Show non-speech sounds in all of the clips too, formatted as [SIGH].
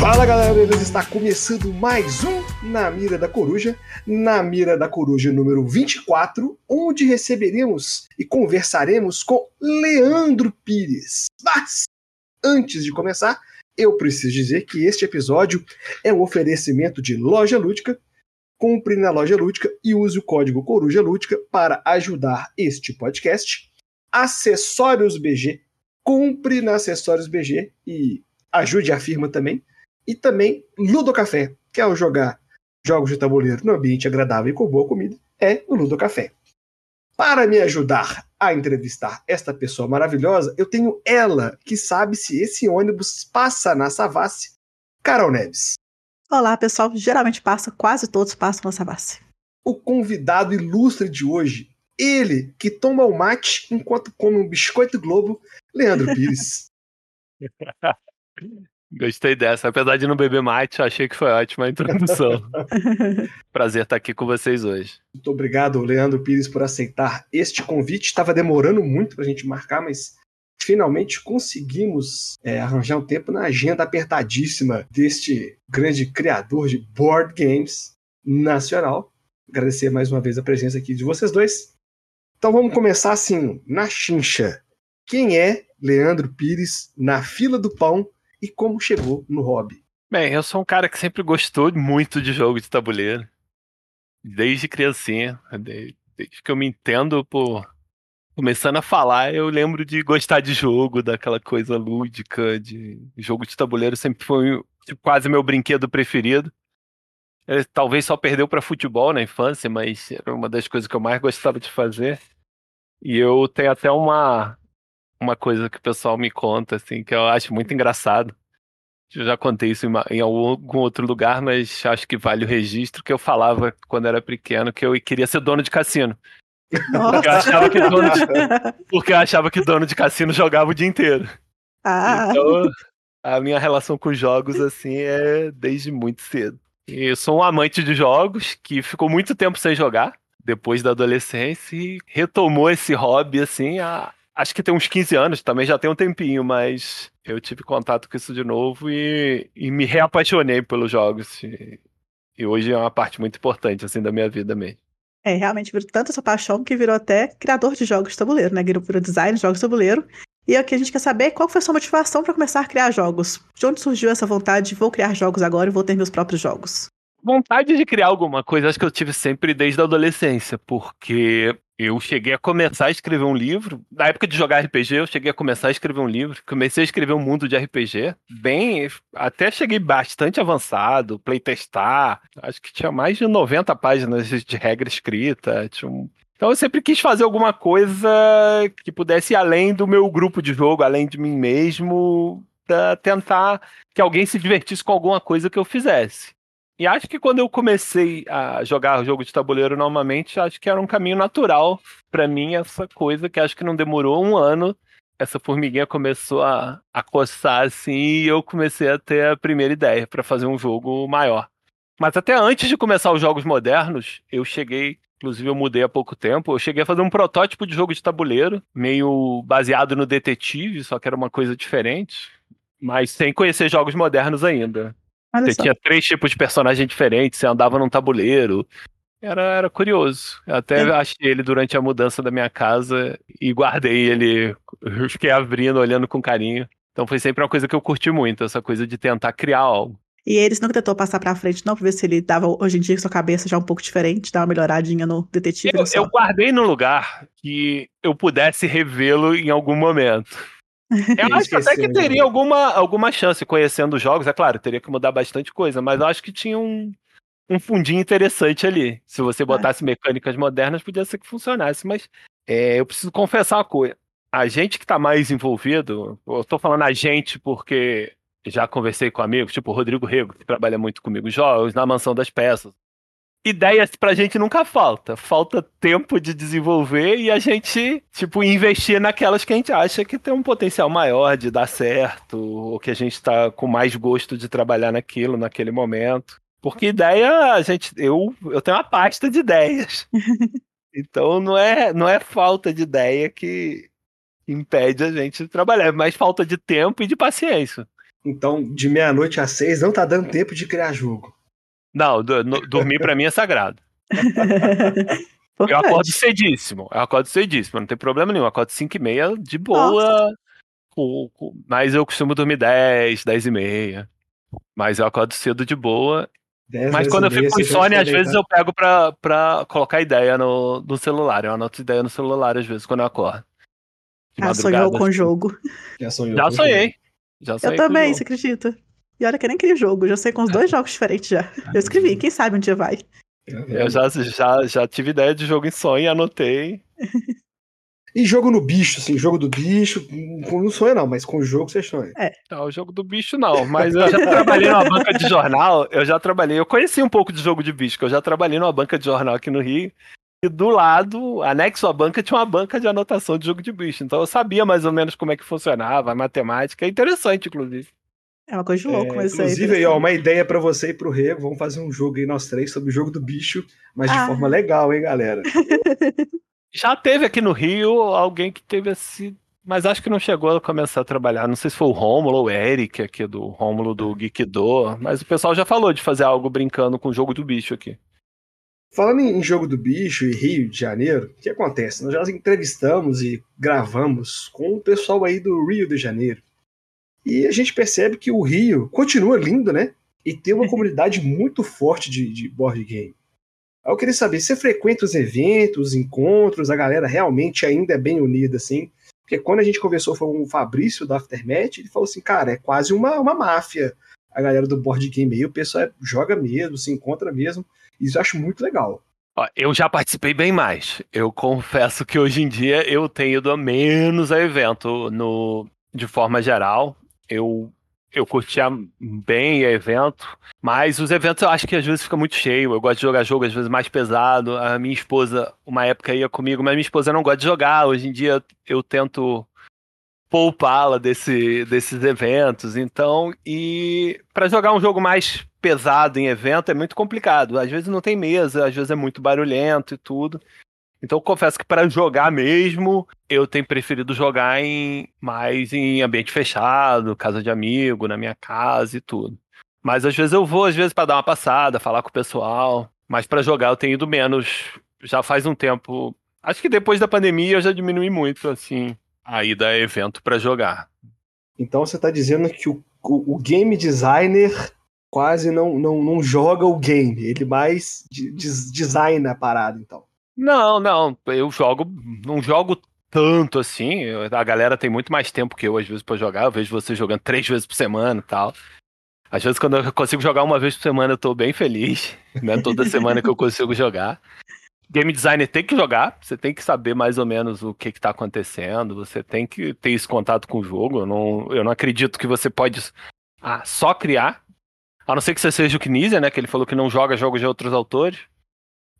Fala galera? Está começando mais um Na Mira da Coruja, Na Mira da Coruja número 24, onde receberemos e conversaremos com Leandro Pires. Mas, antes de começar, eu preciso dizer que este episódio é um oferecimento de Loja Lúdica. Compre na Loja Lúdica e use o código Coruja Lúdica para ajudar este podcast. Acessórios BG. Compre na Acessórios BG e ajude a firma também. E também Ludocafé, que é o jogar jogos de tabuleiro no ambiente agradável e com boa comida, é o Ludocafé. Para me ajudar a entrevistar esta pessoa maravilhosa, eu tenho ela, que sabe se esse ônibus passa na Savassi, Carol Neves. Olá, pessoal. Geralmente passa, quase todos passam na Savassi. O convidado ilustre de hoje, ele que toma o mate enquanto come um biscoito Globo, Leandro Pires. [LAUGHS] Gostei dessa. Apesar de não beber mate, achei que foi ótima a introdução. [LAUGHS] Prazer estar aqui com vocês hoje. Muito obrigado, Leandro Pires, por aceitar este convite. Estava demorando muito para a gente marcar, mas finalmente conseguimos é, arranjar um tempo na agenda apertadíssima deste grande criador de board games nacional. Agradecer mais uma vez a presença aqui de vocês dois. Então vamos começar assim, na chincha. Quem é Leandro Pires na fila do pão e como chegou no hobby? Bem, eu sou um cara que sempre gostou muito de jogo de tabuleiro. Desde criancinha. Desde que eu me entendo por. Começando a falar, eu lembro de gostar de jogo, daquela coisa lúdica, de jogo de tabuleiro sempre foi quase meu brinquedo preferido. Ele, talvez só perdeu para futebol na infância, mas era uma das coisas que eu mais gostava de fazer. E eu tenho até uma uma coisa que o pessoal me conta, assim, que eu acho muito engraçado. Eu já contei isso em, uma, em, algum outro lugar, mas acho que vale o registro que eu falava quando era pequeno que eu queria ser dono de cassino. Porque eu, achava que dono de, porque eu achava que dono de cassino jogava o dia inteiro. Ah. Então, a minha relação com jogos, assim, é desde muito cedo. E eu sou um amante de jogos que ficou muito tempo sem jogar, depois da adolescência, e retomou esse hobby, assim, há, acho que tem uns 15 anos, também já tem um tempinho, mas eu tive contato com isso de novo e, e me reapaixonei pelos jogos. E, e, hoje é uma parte muito importante, assim, da minha vida mesmo. É, realmente virou tanto essa paixão que virou até criador de jogos de tabuleiro, né? Virou, virou design de jogos de tabuleiro. E aqui a gente quer saber qual foi a sua motivação para começar a criar jogos. De onde surgiu essa vontade de vou criar jogos agora e vou ter meus próprios jogos? Vontade de criar alguma coisa, acho que eu tive sempre desde a adolescência, porque eu cheguei a começar a escrever um livro. Na época de jogar RPG, eu cheguei a começar a escrever um livro. Comecei a escrever um mundo de RPG. Bem, até cheguei bastante avançado, playtestar. Acho que tinha mais de 90 páginas de regra escrita. Um... Então eu sempre quis fazer alguma coisa que pudesse ir além do meu grupo de jogo, além de mim mesmo, tentar que alguém se divertisse com alguma coisa que eu fizesse. E acho que quando eu comecei a jogar jogo de tabuleiro normalmente, acho que era um caminho natural para mim essa coisa que acho que não demorou um ano. Essa formiguinha começou a, a coçar assim e eu comecei a ter a primeira ideia para fazer um jogo maior. Mas até antes de começar os jogos modernos, eu cheguei, inclusive eu mudei há pouco tempo, eu cheguei a fazer um protótipo de jogo de tabuleiro, meio baseado no detetive, só que era uma coisa diferente, mas sem conhecer jogos modernos ainda. Olha você só. tinha três tipos de personagem diferentes, você andava num tabuleiro. Era, era curioso. Eu até é. achei ele durante a mudança da minha casa e guardei ele. Eu fiquei abrindo, olhando com carinho. Então foi sempre uma coisa que eu curti muito, essa coisa de tentar criar algo. E eles não tentou passar pra frente, não, pra ver se ele dava hoje em dia com sua cabeça já um pouco diferente, dar uma melhoradinha no detetive. Eu, eu guardei no lugar que eu pudesse revê-lo em algum momento. Eu acho até que teria alguma, alguma chance conhecendo os jogos. É claro, teria que mudar bastante coisa, mas eu acho que tinha um, um fundinho interessante ali. Se você botasse é. mecânicas modernas, podia ser que funcionasse. Mas é, eu preciso confessar uma coisa. A gente que está mais envolvido, eu estou falando a gente porque já conversei com amigos, tipo o Rodrigo Rego, que trabalha muito comigo jogos, na Mansão das Peças ideias pra gente nunca falta. Falta tempo de desenvolver e a gente, tipo, investir naquelas que a gente acha que tem um potencial maior de dar certo, ou que a gente tá com mais gosto de trabalhar naquilo, naquele momento. Porque ideia, a gente, eu, eu tenho uma pasta de ideias. [LAUGHS] então não é, não é falta de ideia que impede a gente de trabalhar, é mais falta de tempo e de paciência. Então, de meia-noite às seis não tá dando tempo de criar jogo. Não, do, no, dormir pra mim é sagrado. [LAUGHS] eu acordo cedíssimo. Eu acordo cedíssimo, não tem problema nenhum. Eu acordo 5 e meia de boa. Pouco. Mas eu costumo dormir 10, 10 e meia. Mas eu acordo cedo de boa. 10, Mas quando eu fico com insônia, às vezes eu pego pra, pra colocar ideia no, no celular. Eu anoto ideia no celular, às vezes, quando eu acordo. Ah, sonhou com o jogo. Já, sonhou já sonhei. Já sonhei. Eu também, você acredita? E olha que nem aquele jogo, já sei com os dois jogos diferentes já. Eu escrevi, quem sabe um dia vai. Eu já, já, já tive ideia de jogo em sonho e anotei. [LAUGHS] E jogo no bicho, assim, jogo do bicho, não sonha não, mas com o jogo você sonha. É. Não, o jogo do bicho não, mas eu [LAUGHS] já trabalhei numa banca de jornal, eu já trabalhei, eu conheci um pouco de jogo de bicho, que eu já trabalhei numa banca de jornal aqui no Rio, e do lado, anexo à banca, tinha uma banca de anotação de jogo de bicho, então eu sabia mais ou menos como é que funcionava, a matemática, é interessante, inclusive. É uma coisa de louco, é, mas Inclusive, aí, ó, uma ideia para você e pro Rego, vamos fazer um jogo aí nós três sobre o jogo do bicho, mas de ah. forma legal, hein, galera? [LAUGHS] Já teve aqui no Rio alguém que teve esse. Mas acho que não chegou a começar a trabalhar. Não sei se foi o Rômulo ou o Eric aqui do Rômulo do Geekdo, mas o pessoal já falou de fazer algo brincando com o jogo do bicho aqui. Falando em jogo do bicho e Rio de Janeiro, o que acontece? Nós já entrevistamos e gravamos com o pessoal aí do Rio de Janeiro. E a gente percebe que o Rio continua lindo, né? E tem uma [LAUGHS] comunidade muito forte de, de board game. Eu queria saber, você frequenta os eventos, os encontros, a galera realmente ainda é bem unida, assim? Porque quando a gente conversou com o Fabrício da Aftermath, ele falou assim, cara, é quase uma, uma máfia a galera do board game aí, o pessoal é, joga mesmo, se encontra mesmo. Isso eu acho muito legal. Eu já participei bem mais. Eu confesso que hoje em dia eu tenho ido a menos a evento no, de forma geral. Eu eu curtia bem evento, mas os eventos eu acho que às vezes fica muito cheio. Eu gosto de jogar jogo às vezes mais pesado. A minha esposa, uma época ia comigo, mas minha esposa não gosta de jogar. Hoje em dia eu tento poupá-la desse, desses eventos. Então, e para jogar um jogo mais pesado em evento é muito complicado. Às vezes não tem mesa, às vezes é muito barulhento e tudo. Então confesso que para jogar mesmo, eu tenho preferido jogar em mais em ambiente fechado, casa de amigo, na minha casa e tudo. Mas às vezes eu vou, às vezes para dar uma passada, falar com o pessoal, mas para jogar eu tenho ido menos. Já faz um tempo. Acho que depois da pandemia eu já diminui muito assim a ida a evento para jogar. Então você está dizendo que o, o, o, game designer quase não, não, não joga o game, ele mais de, de, designa a parada, então. Não, não, eu jogo, não jogo tanto assim. A galera tem muito mais tempo que eu, às vezes, pra jogar. Eu vejo você jogando três vezes por semana e tal. Às vezes, quando eu consigo jogar uma vez por semana, eu tô bem feliz. [LAUGHS] Né? Toda semana que eu consigo jogar. Game designer tem que jogar, você tem que saber mais ou menos o que, que tá acontecendo, você tem que ter esse contato com o jogo. Eu não, eu não acredito que você pode ah, só criar. A não ser que você seja o Knizia, né? Que ele falou que não joga jogos de outros autores.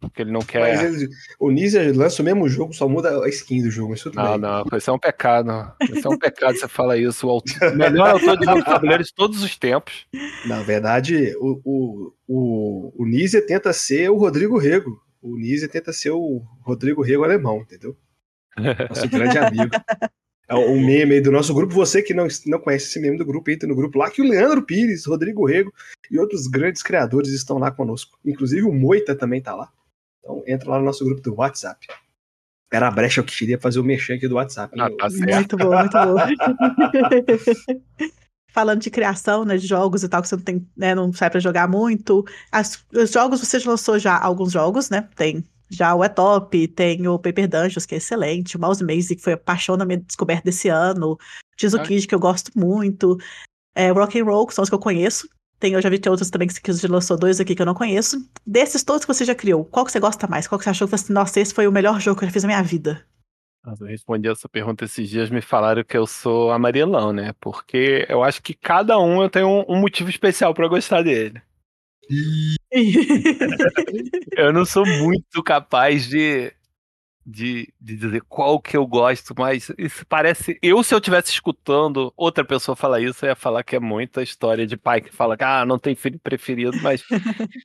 Porque ele não quer. Mas ele, o Nizia lança o mesmo jogo, só muda a skin do jogo. Isso não, bem. não, isso é um pecado. Isso é um pecado você fala isso. O autor, [LAUGHS] melhor autor de jogo de tabuleiro de todos os tempos. Na verdade, o, o, o, o Nizia tenta ser o Rodrigo Rego. O Nizia tenta ser o Rodrigo Rego alemão, entendeu? Nosso [LAUGHS] grande amigo. É um meme aí do nosso grupo. Você que não, não conhece esse meme do grupo, entra no grupo lá, que o Leandro Pires, Rodrigo Rego e outros grandes criadores estão lá conosco. Inclusive o Moita também tá lá. Então entra lá no nosso grupo do WhatsApp. Era a brecha que queria fazer o mexer aqui do WhatsApp. Ah, tá muito bom, muito bom. [LAUGHS] Falando de criação, né, de jogos e tal, que você não tem, né, não sai para jogar muito. As, os jogos, você já lançou já alguns jogos, né? Tem já o Etop, tem o Paper Dungeons, que é excelente, o Mouse Maze, que foi a paixão da minha descoberta desse ano, Tizukid, ah. que eu gosto muito, é, Rock and Roll, que são os que eu conheço, tem, eu já vi tem outros também que você lançou dois aqui que eu não conheço. Desses todos que você já criou, qual que você gosta mais? Qual que você achou que você, nossa, esse foi o melhor jogo que eu já fiz na minha vida? Eu respondi essa pergunta esses dias, me falaram que eu sou amarelão, né? Porque eu acho que cada um eu tenho um, um motivo especial para gostar dele. [LAUGHS] eu não sou muito capaz de de, de dizer qual que eu gosto, mas isso parece. Eu, se eu estivesse escutando outra pessoa falar isso, eu ia falar que é muita história de pai que fala que ah, não tem filho preferido, mas [LAUGHS]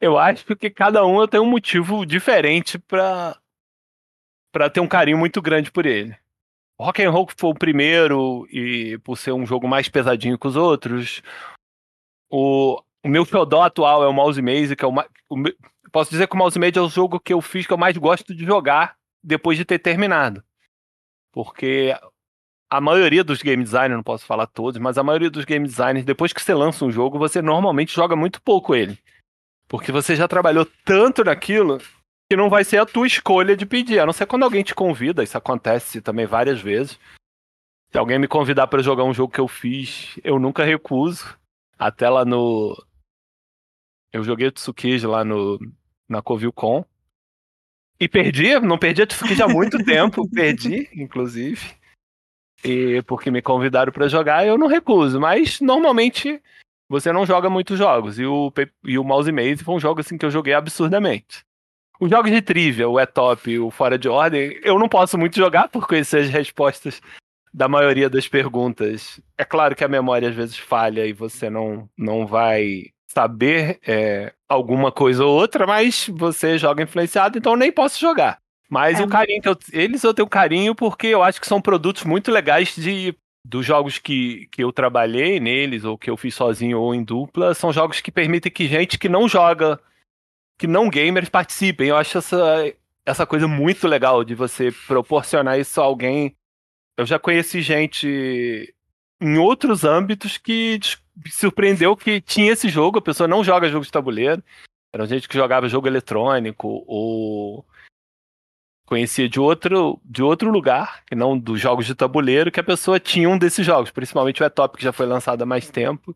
eu acho que cada um tenho um motivo diferente para para ter um carinho muito grande por ele. Rock and Roll foi o primeiro e por ser um jogo mais pesadinho que os outros. O, o meu xodó atual é o Mouse Maze, que é o, o posso dizer que o Mouse Maze é o jogo que eu fiz que eu mais gosto de jogar depois de ter terminado. Porque a maioria dos game designers, não posso falar todos, mas a maioria dos game designers, depois que você lança um jogo, você normalmente joga muito pouco ele. Porque você já trabalhou tanto naquilo que não vai ser a tua escolha de pedir. A não ser quando alguém te convida, isso acontece também várias vezes. Se alguém me convidar para jogar um jogo que eu fiz, eu nunca recuso. Até lá no. Eu joguei Tsukiji lá no, na Covilcon. E perdi, não perdi Tsukiji há muito [LAUGHS] tempo, perdi, inclusive. E porque me convidaram para jogar, eu não recuso. Mas normalmente você não joga muitos jogos. E o, e o Mouse Maze foi um jogo assim que eu joguei absurdamente. Os jogos de trivia, o É Top o Fora de Ordem, eu não posso muito jogar por conhecer as respostas da maioria das perguntas. É claro que a memória às vezes falha e você não, não vai saber é, alguma coisa ou outra, mas você joga influenciado, então eu nem posso jogar. Mas é. o carinho que eu, eles eu tenho carinho porque eu acho que são produtos muito legais de dos jogos que, que eu trabalhei neles ou que eu fiz sozinho ou em dupla, são jogos que permitem que gente que não joga que não gamers participem. Eu acho essa, essa coisa muito legal de você proporcionar isso a alguém. Eu já conheci gente em outros âmbitos que surpreendeu que tinha esse jogo, a pessoa não joga jogo de tabuleiro. Era gente que jogava jogo eletrônico ou conhecia de outro, de outro lugar, que não dos jogos de tabuleiro, que a pessoa tinha um desses jogos, principalmente o E-Top, que já foi lançado há mais tempo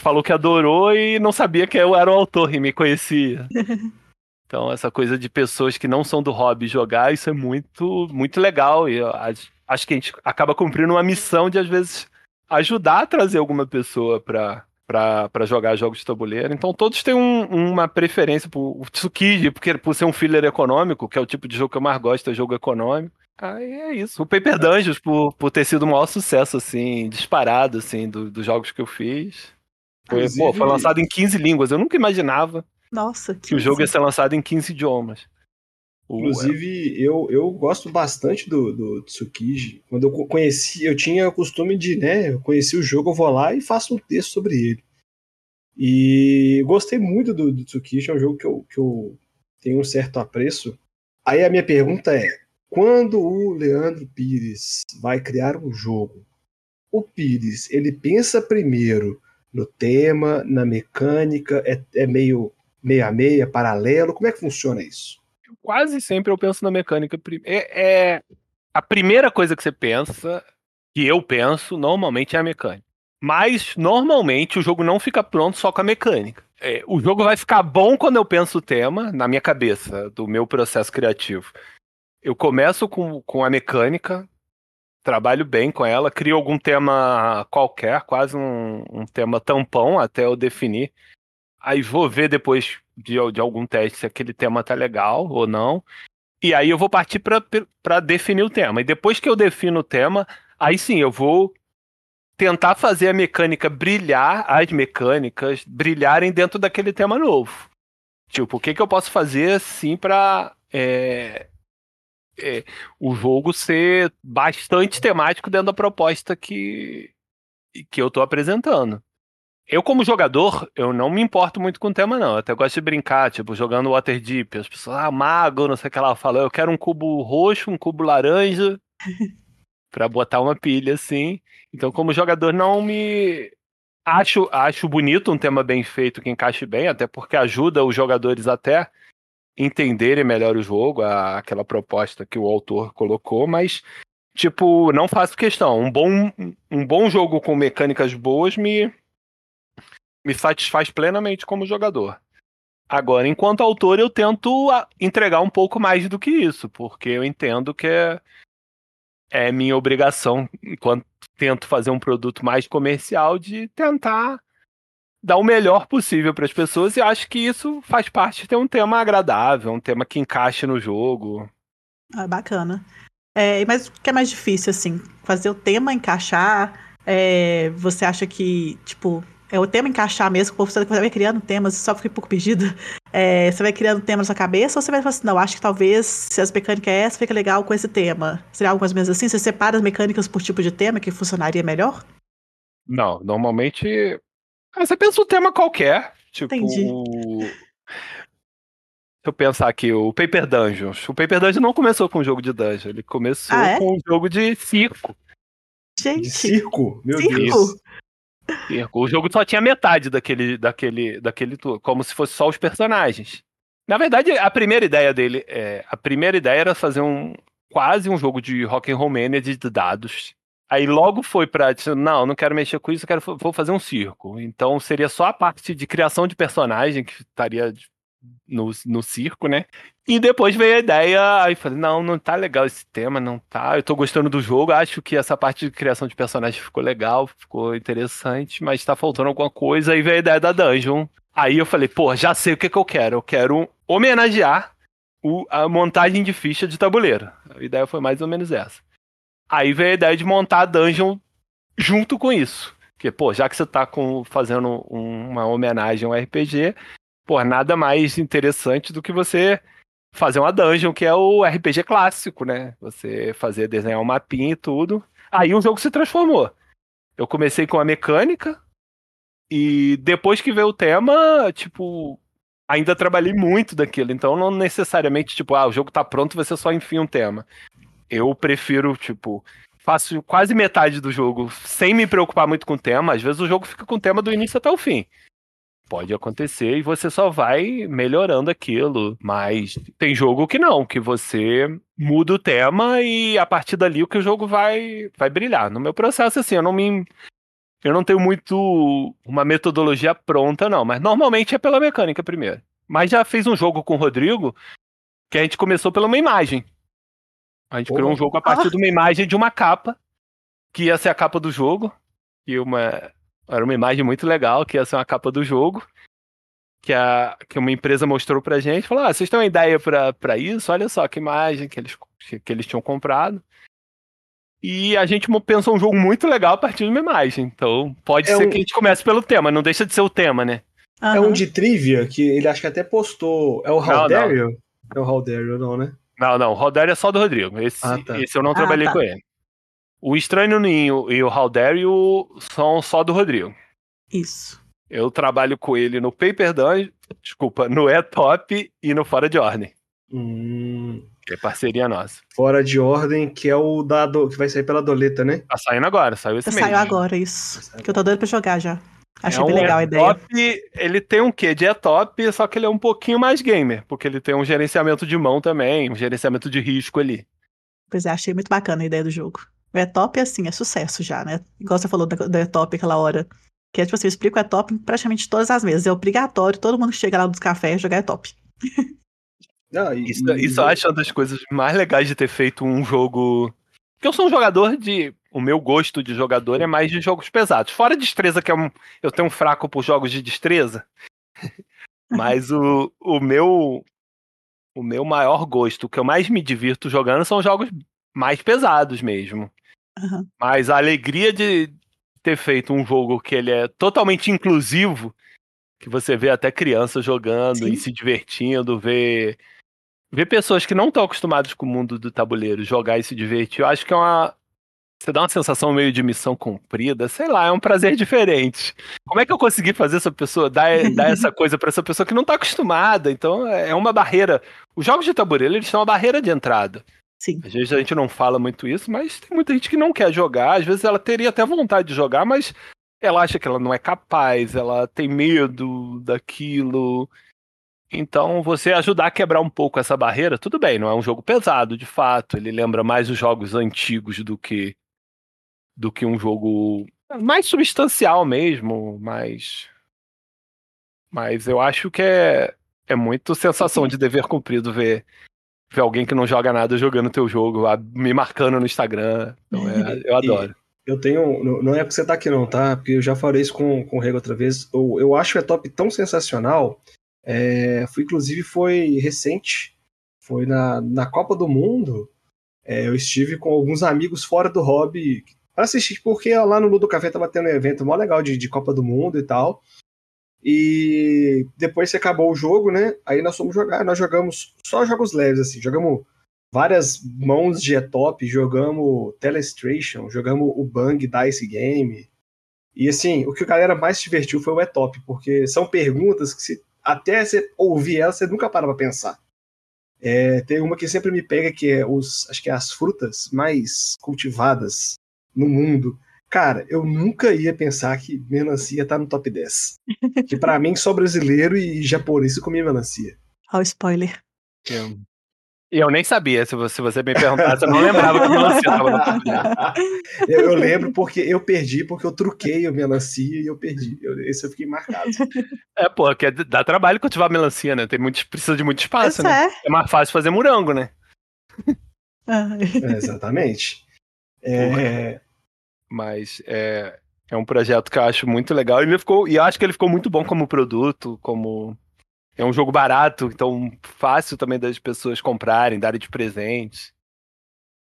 falou que adorou e não sabia que eu era o autor e me conhecia. [LAUGHS] Então, essa coisa de pessoas que não são do hobby jogar, isso é muito, muito legal. E acho que a gente acaba cumprindo uma missão de, às vezes, ajudar a trazer alguma pessoa para para jogar jogos de tabuleiro. Então todos têm um, uma preferência por o Tsukiji, porque por ser um filler econômico, que é o tipo de jogo que eu mais gosto, é jogo econômico. Aí é isso. O Paper Dungeons, por, por ter sido o maior sucesso, assim, disparado, assim, do, dos jogos que eu fiz. Foi, Inclusive... pô, foi lançado em 15 línguas. Eu nunca imaginava Nossa, que o jogo ia ser lançado em 15 idiomas. Inclusive, eu, eu gosto bastante do, do Tsukiji. Quando eu conheci, eu tinha o costume de, né, eu conheci o jogo, eu vou lá e faço um texto sobre ele. E gostei muito do, do Tsukiji, é um jogo que eu, que eu tenho um certo apreço. Aí a minha pergunta é: quando o Leandro Pires vai criar um jogo, o Pires, ele pensa primeiro no tema, na mecânica? É, é meio meia meia, paralelo? Como é que funciona isso? Quase sempre eu penso na mecânica. É, é, a primeira coisa que você pensa, que eu penso, normalmente é a mecânica. Mas normalmente o jogo não fica pronto só com a mecânica. É, o jogo vai ficar bom quando eu penso o tema, na minha cabeça, do meu processo criativo. Eu começo com, com a mecânica, trabalho bem com ela, crio algum tema qualquer, quase um, um tema tampão até eu definir. Aí vou ver depois de, de algum teste se aquele tema tá legal ou não. E aí eu vou partir para definir o tema. E depois que eu defino o tema, aí sim eu vou tentar fazer a mecânica brilhar, as mecânicas brilharem dentro daquele tema novo. Tipo, o que, que eu posso fazer assim para é, é, o jogo ser bastante temático dentro da proposta que, que eu estou apresentando. Eu, como jogador, eu não me importo muito com o tema, não. Eu até gosto de brincar, tipo, jogando Waterdeep. As pessoas, ah, mago, não sei o que ela fala. Eu quero um cubo roxo, um cubo laranja, [LAUGHS] para botar uma pilha, assim. Então, como jogador, não me. Acho, acho bonito um tema bem feito que encaixe bem, até porque ajuda os jogadores até entenderem melhor o jogo, a, aquela proposta que o autor colocou, mas tipo, não faço questão. Um bom, um bom jogo com mecânicas boas me, me satisfaz plenamente como jogador. Agora, enquanto autor, eu tento entregar um pouco mais do que isso, porque eu entendo que é, é minha obrigação, enquanto tento fazer um produto mais comercial, de tentar dar o melhor possível para as pessoas e acho que isso faz parte de ter um tema agradável, um tema que encaixe no jogo. Ah, bacana. É, mas o que é mais difícil, assim? Fazer o tema encaixar? É, você acha que, tipo, é o tema encaixar mesmo, você vai criando temas, só fiquei um pouco perdida. É, você vai criando tema na sua cabeça, ou você vai falar assim, não, acho que talvez se as mecânicas é essa, fica legal com esse tema. Seria algo mais ou menos assim? Você separa as mecânicas por tipo de tema que funcionaria melhor? Não, normalmente. Ah, você pensa um tema qualquer. Tipo. Entendi. Deixa eu pensar aqui, o Paper Dungeons. O Paper Dungeon não começou com um jogo de dungeon, ele começou Ah, é? com um jogo de circo. De Gente, circo? Meu circo? Deus. O jogo só tinha metade daquele, daquele, daquele tour, como se fosse só os personagens. Na verdade, a primeira ideia dele, é, a primeira ideia era fazer um quase um jogo de Rock and Roll Manager de dados. Aí logo foi tipo, não, não quero mexer com isso, quero vou fazer um circo. Então seria só a parte de criação de personagem que estaria no, no circo, né? E depois veio a ideia, aí falei, não, não tá legal esse tema, não tá. Eu tô gostando do jogo, acho que essa parte de criação de personagem ficou legal, ficou interessante, mas tá faltando alguma coisa. Aí veio a ideia da dungeon. Aí eu falei, pô, já sei o que, que eu quero. Eu quero homenagear o- a montagem de ficha de tabuleiro. A ideia foi mais ou menos essa. Aí veio a ideia de montar a dungeon junto com isso. Porque, pô, já que você tá com, fazendo um- uma homenagem ao RPG, pô, nada mais interessante do que você fazer uma dungeon, que é o RPG clássico, né? Você fazer, desenhar um mapinha e tudo. Aí o jogo se transformou. Eu comecei com a mecânica, e depois que veio o tema, tipo, ainda trabalhei muito daquilo. Então não necessariamente, tipo, ah, o jogo tá pronto, você só enfia um tema. Eu prefiro, tipo, faço quase metade do jogo sem me preocupar muito com o tema. Às vezes o jogo fica com o tema do início até o fim. Pode acontecer e você só vai melhorando aquilo. Mas tem jogo que não, que você muda o tema e a partir dali o que o jogo vai, vai brilhar. No meu processo, assim, eu não me. Eu não tenho muito uma metodologia pronta, não. Mas normalmente é pela mecânica primeiro. Mas já fiz um jogo com o Rodrigo que a gente começou pela uma imagem. A gente Pô. criou um jogo a partir [LAUGHS] de uma imagem de uma capa, que ia ser a capa do jogo. E uma. Era uma imagem muito legal, que ia ser uma capa do jogo. Que, a, que uma empresa mostrou pra gente. Falou: ah, vocês têm uma ideia pra, pra isso? Olha só que imagem que eles, que eles tinham comprado. E a gente pensou um jogo muito legal a partir de uma imagem. Então, pode É ser um- que a gente comece pelo tema, não deixa de ser o tema, né? É Aham. um de trivia que ele acho que até postou. É o. Haldario? É o Haldario, não, né? Não, não, o Rodário é só do Rodrigo. Esse, Ah, tá. esse eu não Ah, trabalhei tá. com ele. O Estranho Ninho e o Haldario são só do Rodrigo. Isso. Eu trabalho com ele no Paper Dungeon, desculpa, no E-Top e no Fora de Ordem, Hum, que é parceria nossa. fora de ordem, que é o da do- que vai sair pela doleta, né? Tá saindo agora, saiu esse mês. Saiu agora, isso. Que eu tô doido pra jogar já. Achei é um bem legal a ideia. E-Top, ele tem um quê de E-Top, só que ele é um pouquinho mais gamer, porque ele tem um gerenciamento de mão também, um gerenciamento de risco ali. Pois é, achei muito bacana a ideia do jogo. O E-Top, assim, é sucesso já, né? Igual você falou do E-Top aquela hora. Que é tipo assim, eu explico o E-Top em praticamente todas as mesas. É obrigatório, todo mundo que chega lá dos cafés jogar E-Top. Ah, e- Isso, isso eu acho uma das coisas mais legais de ter feito um jogo. Porque eu sou um jogador de. O meu gosto de jogador é mais de jogos pesados. Fora destreza, que é um. Eu tenho um fraco por jogos de destreza. [LAUGHS] Mas o, o meu. O meu maior gosto, o que eu mais me divirto jogando são jogos mais pesados mesmo. Aham. Mas a alegria de ter feito um jogo que ele é totalmente inclusivo, que você vê até crianças jogando Sim. e se divertindo, ver ver pessoas que não estão acostumadas com o mundo do tabuleiro jogar e se divertir, eu acho que é uma você dá uma sensação meio de missão cumprida, sei lá, é um prazer diferente. Como é que eu consegui fazer essa pessoa dar, dar essa [LAUGHS] coisa pra essa pessoa que não tá acostumada? Então é uma barreira. Os jogos de tabuleiro, eles são uma barreira de entrada. Sim. Às vezes a gente não fala muito isso, mas tem muita gente que não quer jogar. Às vezes ela teria até vontade de jogar, mas ela acha que ela não é capaz, ela tem medo daquilo. Então, você ajudar a quebrar um pouco essa barreira, tudo bem, não é um jogo pesado, de fato. Ele lembra mais os jogos antigos do que do que um jogo mais substancial mesmo, mais mas eu acho que é é muito sensação de dever cumprido ver ver alguém que não joga nada jogando teu jogo, me marcando no Instagram. Então é- [LAUGHS] eu adoro. Eu tenho. não- é porque você tá aqui, não, tá? Porque eu já falei isso com, com o Rego outra vez. Eu, eu acho o E-Top tão sensacional. É, foi, inclusive, foi recente. Foi na, na Copa do Mundo. É, eu estive com alguns amigos fora do hobby, pra assistir, porque lá no Ludo Café tava tendo um evento mó legal de, de Copa do Mundo e tal. E depois que acabou o jogo, né? Aí nós fomos jogar, nós jogamos só jogos leves, assim, jogamos várias mãos de E-Top, jogamos Telestration, jogamos o Bang Dice Game. E assim, o que a galera mais se divertiu foi o E-Top, porque são perguntas que se, até você ouvir elas, você nunca para pra pensar. É, tem uma que sempre me pega, que é os, acho que é as frutas mais cultivadas no mundo. Cara, eu nunca ia pensar que melancia tá no top 10. que para mim, só brasileiro e japonês comia melancia. Olha o spoiler. Eu, eu nem sabia, se você, se você me perguntasse, eu não lembrava que melancia tava no top 10. [LAUGHS] eu, eu, lembro porque eu perdi, porque eu truquei a melancia e eu perdi. Eu, esse eu fiquei marcado. É, pô, que dá trabalho cultivar melancia, né? Tem muito, precisa de muito espaço, Isso né? é. É mais fácil fazer morango, né? [LAUGHS] Ah, É, exatamente. É, Mas é, é um projeto que eu acho muito legal. E ele ficou, e eu acho que ele ficou muito bom como produto, como. É um jogo barato, então fácil também das pessoas comprarem, darem de presente.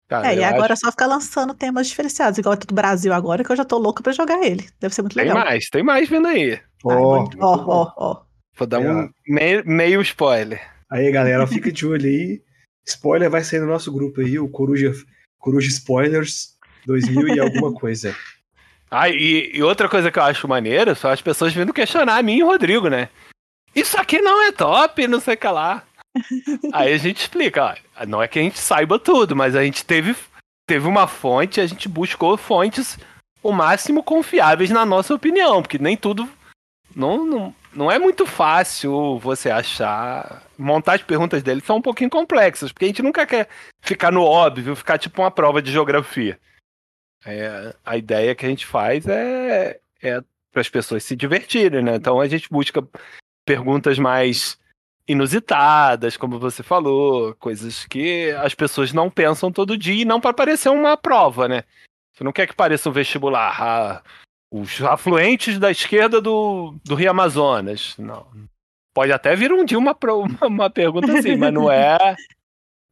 Cara, É, e agora é acho- só ficar lançando temas diferenciados, igual é do Brasil agora, que eu já tô louca pra jogar ele. Deve ser muito Tem legal. mais, tem mais vindo aí. Ó, ó, ó. Vou dar É. um meio, meio spoiler. Aí, galera, [LAUGHS] fica de olho aí. Spoiler vai sair no nosso grupo aí, o Coruja, Coruja Spoilers 2000 e alguma coisa. [LAUGHS] Ah, e, e outra coisa que eu acho maneira são as pessoas vindo questionar a mim e o Rodrigo, né? Isso aqui não é top, não sei o que lá. [LAUGHS] Aí a gente explica, ó, não é que a gente saiba tudo, mas a gente teve, teve uma fonte, a gente buscou fontes o máximo confiáveis na nossa opinião, porque nem tudo. Não, não, não é muito fácil você achar. Montar as perguntas dele são um pouquinho complexas, porque a gente nunca quer ficar no óbvio, ficar tipo uma prova de geografia. É, a ideia que a gente faz é, é para as pessoas se divertirem, né? Então a gente busca perguntas mais inusitadas, como você falou, coisas que as pessoas não pensam todo dia e não para parecer uma prova, né? Você não quer que pareça um vestibular. ah, os afluentes da esquerda do, do Rio Amazonas. Não. Pode até vir um dia uma, uma, [LAUGHS] uma pergunta assim, mas não é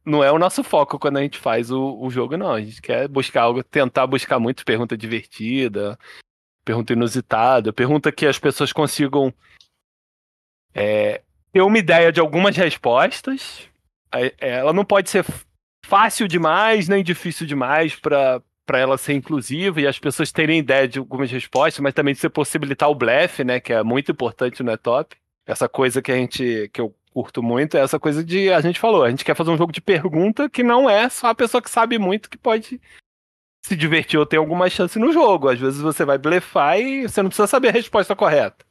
não é o nosso foco quando a gente faz o, o jogo, não. A gente quer buscar algo, tentar buscar muito pergunta divertida, pergunta inusitada, pergunta que as pessoas consigam é, ter uma ideia de algumas respostas. É, Ela não pode ser fácil demais, nem difícil demais para para ela ser inclusiva e as pessoas terem ideia de algumas respostas, mas também você possibilitar o blefe, né, que é muito importante no top. Essa coisa que a gente que eu curto muito é essa coisa de a gente falou, a gente quer fazer um jogo de pergunta que não é só a pessoa que sabe muito que pode se divertir ou ter alguma chance no jogo. Às vezes você vai blefar e você não precisa saber a resposta correta.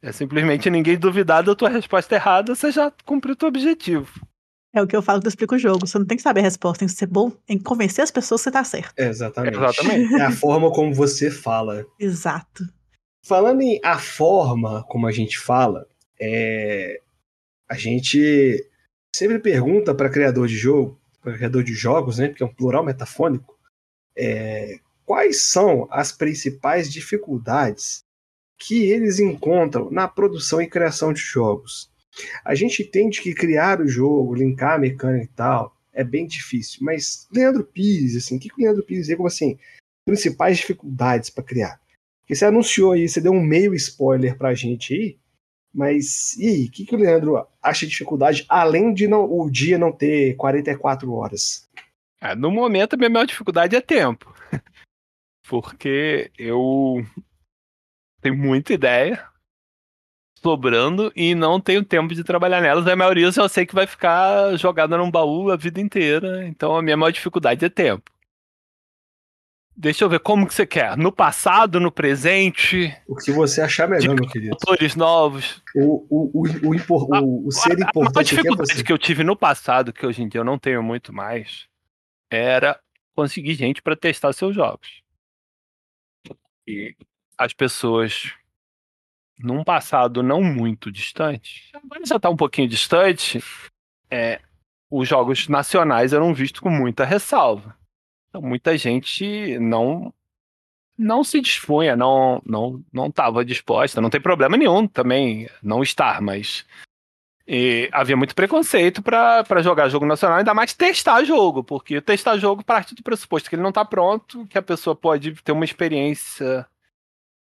É simplesmente ninguém duvidar da tua resposta errada, você já cumpriu o teu objetivo. É o que eu falo quando eu explico o jogo. Você não tem que saber a resposta, tem que ser bom em convencer as pessoas que você tá certo. Exatamente. Exatamente. É a forma como você fala. Exato. Falando em a forma como a gente fala, é, a gente sempre pergunta para criador de jogo, para criador de jogos, né, porque é um plural metafônico, é, quais são as principais dificuldades que eles encontram na produção e criação de jogos. A gente entende que criar o jogo, linkar a mecânica e tal, é bem difícil, mas Leandro Pires, assim, o que, que o Leandro Pires vê como assim, principais dificuldades para criar? Porque você anunciou aí, você deu um meio spoiler pra gente aí, mas e aí, o que, que o Leandro acha de dificuldade, além de não, o dia não ter 44 horas? Ah, no momento, a minha maior dificuldade é tempo. [LAUGHS] Porque eu tenho muita ideia sobrando e não tenho tempo de trabalhar nelas. A maioria eu sei que vai ficar jogada num baú a vida inteira. Então a minha maior dificuldade é tempo. Deixa eu ver como que você quer. No passado, no presente, O que você achar melhor, meu querido. autores novos. O, o, o, o, impor- o- o ser A importante é dificuldade você. que eu tive no passado, que hoje em dia eu não tenho muito mais, era conseguir gente para testar seus jogos. E as pessoas, num passado não muito distante, agora já está um pouquinho distante, é, os jogos nacionais eram vistos com muita ressalva. Então, muita gente não não se dispunha, não não não estava disposta. Não tem problema nenhum também não estar, mas E havia muito preconceito para jogar jogo nacional, ainda mais testar jogo, porque testar jogo parte do pressuposto que ele não está pronto, que a pessoa pode ter uma experiência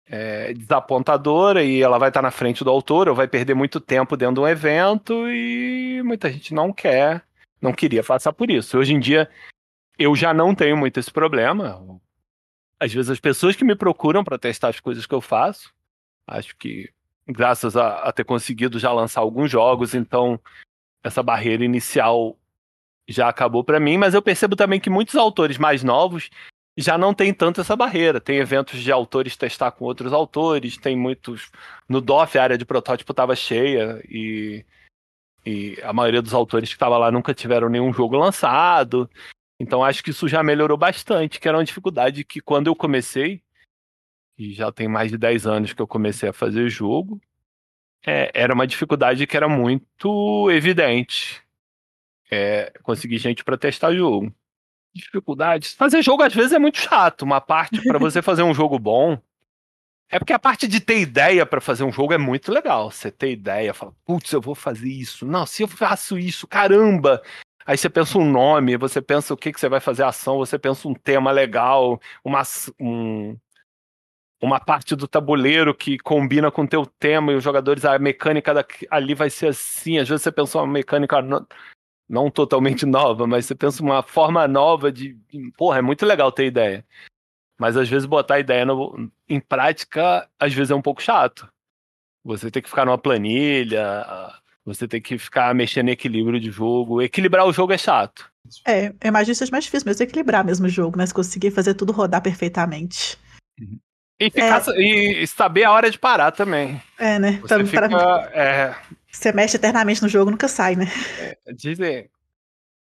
é, desapontadora e ela vai estar tá na frente do autor ou vai perder muito tempo dentro de um evento e muita gente não quer, não queria passar por isso. Hoje em dia eu já não tenho muito esse problema. Às vezes as pessoas que me procuram para testar as coisas que eu faço, acho que graças a, a ter conseguido já lançar alguns jogos, então essa barreira inicial já acabou para mim, mas eu percebo também que muitos autores mais novos já não tem tanto essa barreira. Tem eventos de autores testar com outros autores, tem muitos. No DOF a área de protótipo estava cheia e, e a maioria dos autores que estava lá nunca tiveram nenhum jogo lançado. Então acho que isso já melhorou bastante, que era uma dificuldade que quando eu comecei, e já tem mais de 10 anos que eu comecei a fazer jogo, é, era uma dificuldade que era muito evidente. É, conseguir gente para testar jogo. Dificuldades. Fazer jogo às vezes é muito chato. Uma parte para você [LAUGHS] fazer um jogo bom. É porque a parte de ter ideia para fazer um jogo é muito legal. Você ter ideia, fala, putz, eu vou fazer isso. Não, se eu faço isso, caramba, Aí você pensa um nome, você pensa o que, que você vai fazer a ação, você pensa um tema legal, uma, um, uma parte do tabuleiro que combina com o teu tema e os jogadores, a mecânica ali vai ser assim. Às vezes você pensa uma mecânica não, não totalmente [LAUGHS] nova, mas você pensa uma forma nova de. Porra, é muito legal ter ideia. Mas às vezes botar a ideia no, em prática, às vezes é um pouco chato. Você tem que ficar numa planilha, você tem que ficar mexendo em equilíbrio de jogo. Equilibrar o jogo é chato. É, eu imagino que seja mais difícil mesmo equilibrar mesmo o jogo, mas conseguir fazer tudo rodar perfeitamente. Uhum. E, ficar, é. e saber a hora de parar também. É, né? Você, então, fica, pra... é... Você mexe eternamente no jogo, nunca sai, né? É, dizem.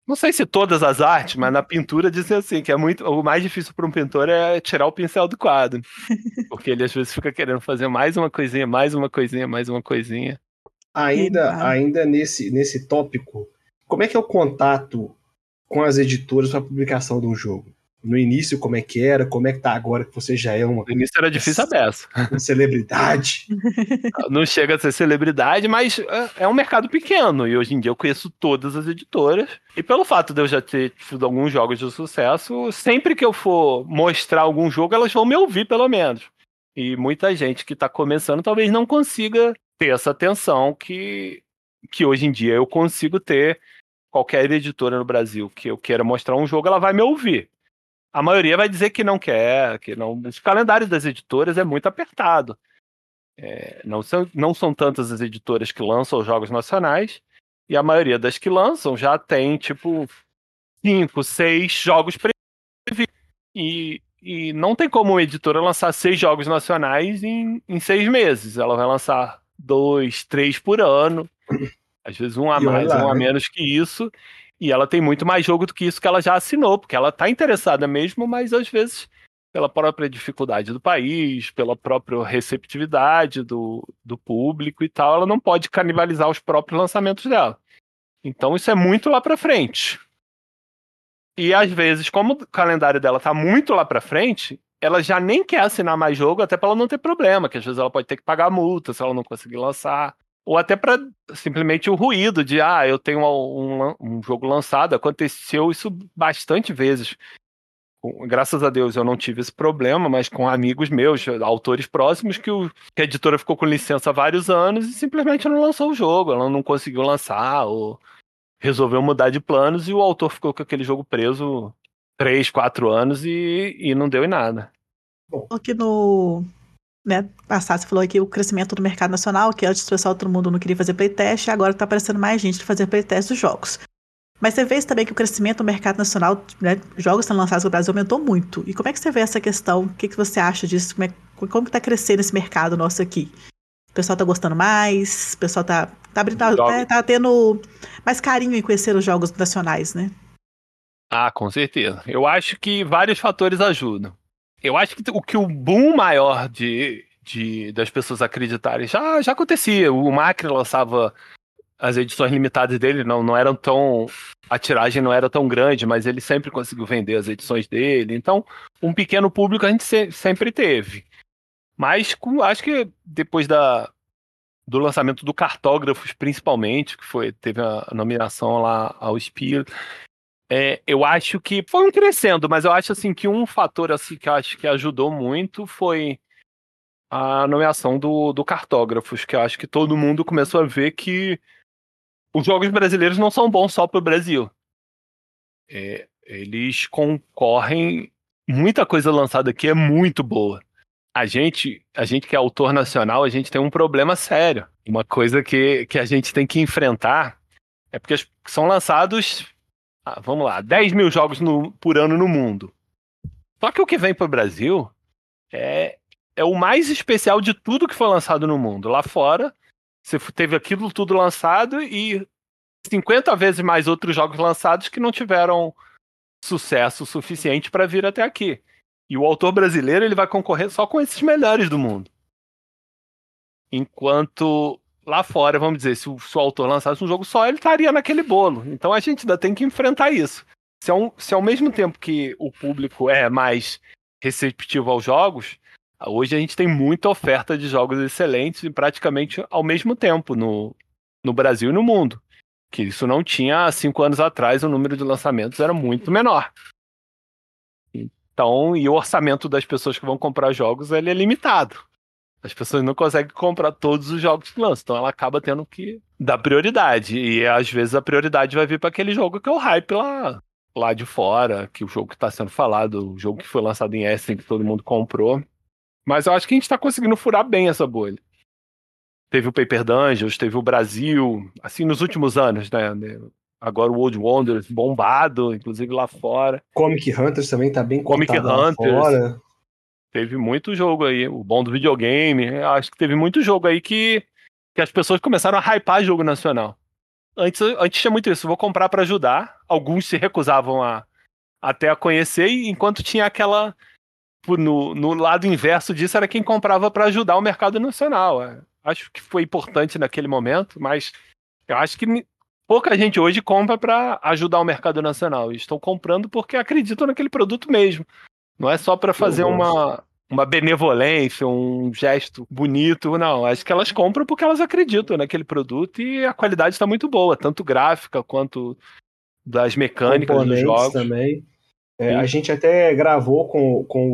Não sei se todas as artes, mas na pintura dizem assim, que é muito. O mais difícil para um pintor é tirar o pincel do quadro. [LAUGHS] Porque ele às vezes fica querendo fazer mais uma coisinha, mais uma coisinha, mais uma coisinha. Ainda, ainda nesse, nesse tópico, como é que é o contato com as editoras para a publicação de um jogo? No início, como é que era? Como é que tá agora que você já é uma. No início era difícil a beça. Uma celebridade. [LAUGHS] Não chega a ser celebridade, mas é, é um mercado pequeno. E hoje em dia eu conheço todas as editoras. E pelo fato de eu já ter tido alguns jogos de sucesso, sempre que eu for mostrar algum jogo, elas vão me ouvir, pelo menos. E muita gente que está começando talvez não consiga ter essa atenção que, que hoje em dia eu consigo ter. Qualquer editora no Brasil que eu queira mostrar um jogo, ela vai me ouvir. A maioria vai dizer que não quer, que não. Os calendários das editoras é muito apertado. É, não, são, não são tantas as editoras que lançam os jogos nacionais, e a maioria das que lançam já tem, tipo, cinco, seis jogos previstos. E, e não tem como uma editora lançar seis jogos nacionais em, em seis meses. Ela vai lançar dois, três por ano. Às vezes um a mais, lá, um a né? menos que isso. E ela tem muito mais jogo do que isso que ela já assinou, porque ela está interessada mesmo, mas às vezes pela própria dificuldade do país, pela própria receptividade do, do público e tal, ela não pode canibalizar os próprios lançamentos dela. Então isso é muito lá para frente. E às vezes, como o calendário dela tá muito lá para frente, ela já nem quer assinar mais jogo, até para ela não ter problema, que às vezes ela pode ter que pagar multa se ela não conseguir lançar. Ou até para simplesmente o ruído de, ah, eu tenho um, um, jogo lançado. Aconteceu isso bastante vezes. Graças a Deus eu não tive esse problema, mas com amigos meus, autores próximos, que, o, que a editora ficou com licença há vários anos e simplesmente não lançou o jogo. Ela não conseguiu lançar, ou resolveu mudar de planos e o autor ficou com aquele jogo preso três, quatro anos e, e não deu em nada. Aqui no né, passado, você falou aqui o crescimento do mercado nacional, que antes o pessoal, todo mundo não queria fazer playtest, e agora está aparecendo mais gente de fazer playtest dos jogos. Mas você vê também que o crescimento do mercado nacional, né, jogos sendo lançados no Brasil aumentou muito. E como é que você vê essa questão? O que, que você acha disso? Como, é, como que está crescendo esse mercado nosso aqui? O pessoal está gostando mais? O pessoal está tá, tá, tá, tá tendo mais carinho em conhecer os jogos nacionais, né? Ah, com certeza. Eu acho que vários fatores ajudam. Eu acho que o que o boom maior de, de das pessoas acreditarem já, já acontecia. O Macri lançava as edições limitadas dele, não, não eram tão. A tiragem não era tão grande, mas ele sempre conseguiu vender as edições dele. Então, um pequeno público a gente se, sempre teve. Mas com, acho que depois da, do lançamento do Cartógrafos, principalmente, que foi teve a nominação lá ao Spiel. É, eu acho que foi crescendo, mas eu acho assim que um fator assim que acho que ajudou muito foi a nomeação do, do Cartógrafos, que eu acho que todo mundo começou a ver que os jogos brasileiros não são bons só para o Brasil. É, eles concorrem, muita coisa lançada aqui é muito boa. A gente, a gente que é autor nacional, a gente tem um problema sério. Uma coisa que, que a gente tem que enfrentar é porque são lançados ah, vamos lá, 10 mil jogos no, por ano no mundo. Só que o que vem para o Brasil é, é o mais especial de tudo que foi lançado no mundo. Lá fora, você teve aquilo tudo lançado e 50 vezes mais outros jogos lançados que não tiveram sucesso suficiente para vir até aqui. E o autor brasileiro ele vai concorrer só com esses melhores do mundo. Enquanto lá fora, vamos dizer, se o, se o autor lançasse um jogo só, ele estaria naquele bolo. Então a gente ainda tem que enfrentar isso. Se, ao, se ao mesmo tempo que o público é mais receptivo aos jogos, hoje a gente tem muita oferta de jogos excelentes e praticamente ao mesmo tempo no, no Brasil e no mundo. Que isso não tinha há cinco anos atrás, o número de lançamentos era muito menor. Então, e o orçamento das pessoas que vão comprar jogos ele é limitado. As pessoas não conseguem comprar todos os jogos que lançam, então ela acaba tendo que dar prioridade. E às vezes a prioridade vai vir para aquele jogo que é o hype lá, lá de fora, que o jogo que está sendo falado, o jogo que foi lançado em Essen, que todo mundo comprou. Mas eu acho que a gente está conseguindo furar bem essa bolha. Teve o Paper Dungeons, teve o Brasil, assim, nos últimos anos, né? Agora o World Wonders bombado, inclusive lá fora. Comic Hunters também tá bem Comic Hunters. Fora teve muito jogo aí. O bom do videogame, acho que teve muito jogo aí que, que as pessoas começaram a hypar jogo nacional. Antes, antes tinha muito isso, vou comprar para ajudar. Alguns se recusavam a até a conhecer, enquanto tinha aquela. No, no lado inverso disso, era quem comprava para ajudar o mercado nacional. É, acho que foi importante naquele momento, mas eu acho que pouca gente hoje compra para ajudar o mercado nacional. Estão comprando porque acreditam naquele produto mesmo. Não é só para fazer uma, uma benevolência, um gesto bonito, não. Acho que elas compram porque elas acreditam naquele produto e a qualidade está muito boa, tanto gráfica quanto das mecânicas dos jogos. também. É, a gente até gravou com, com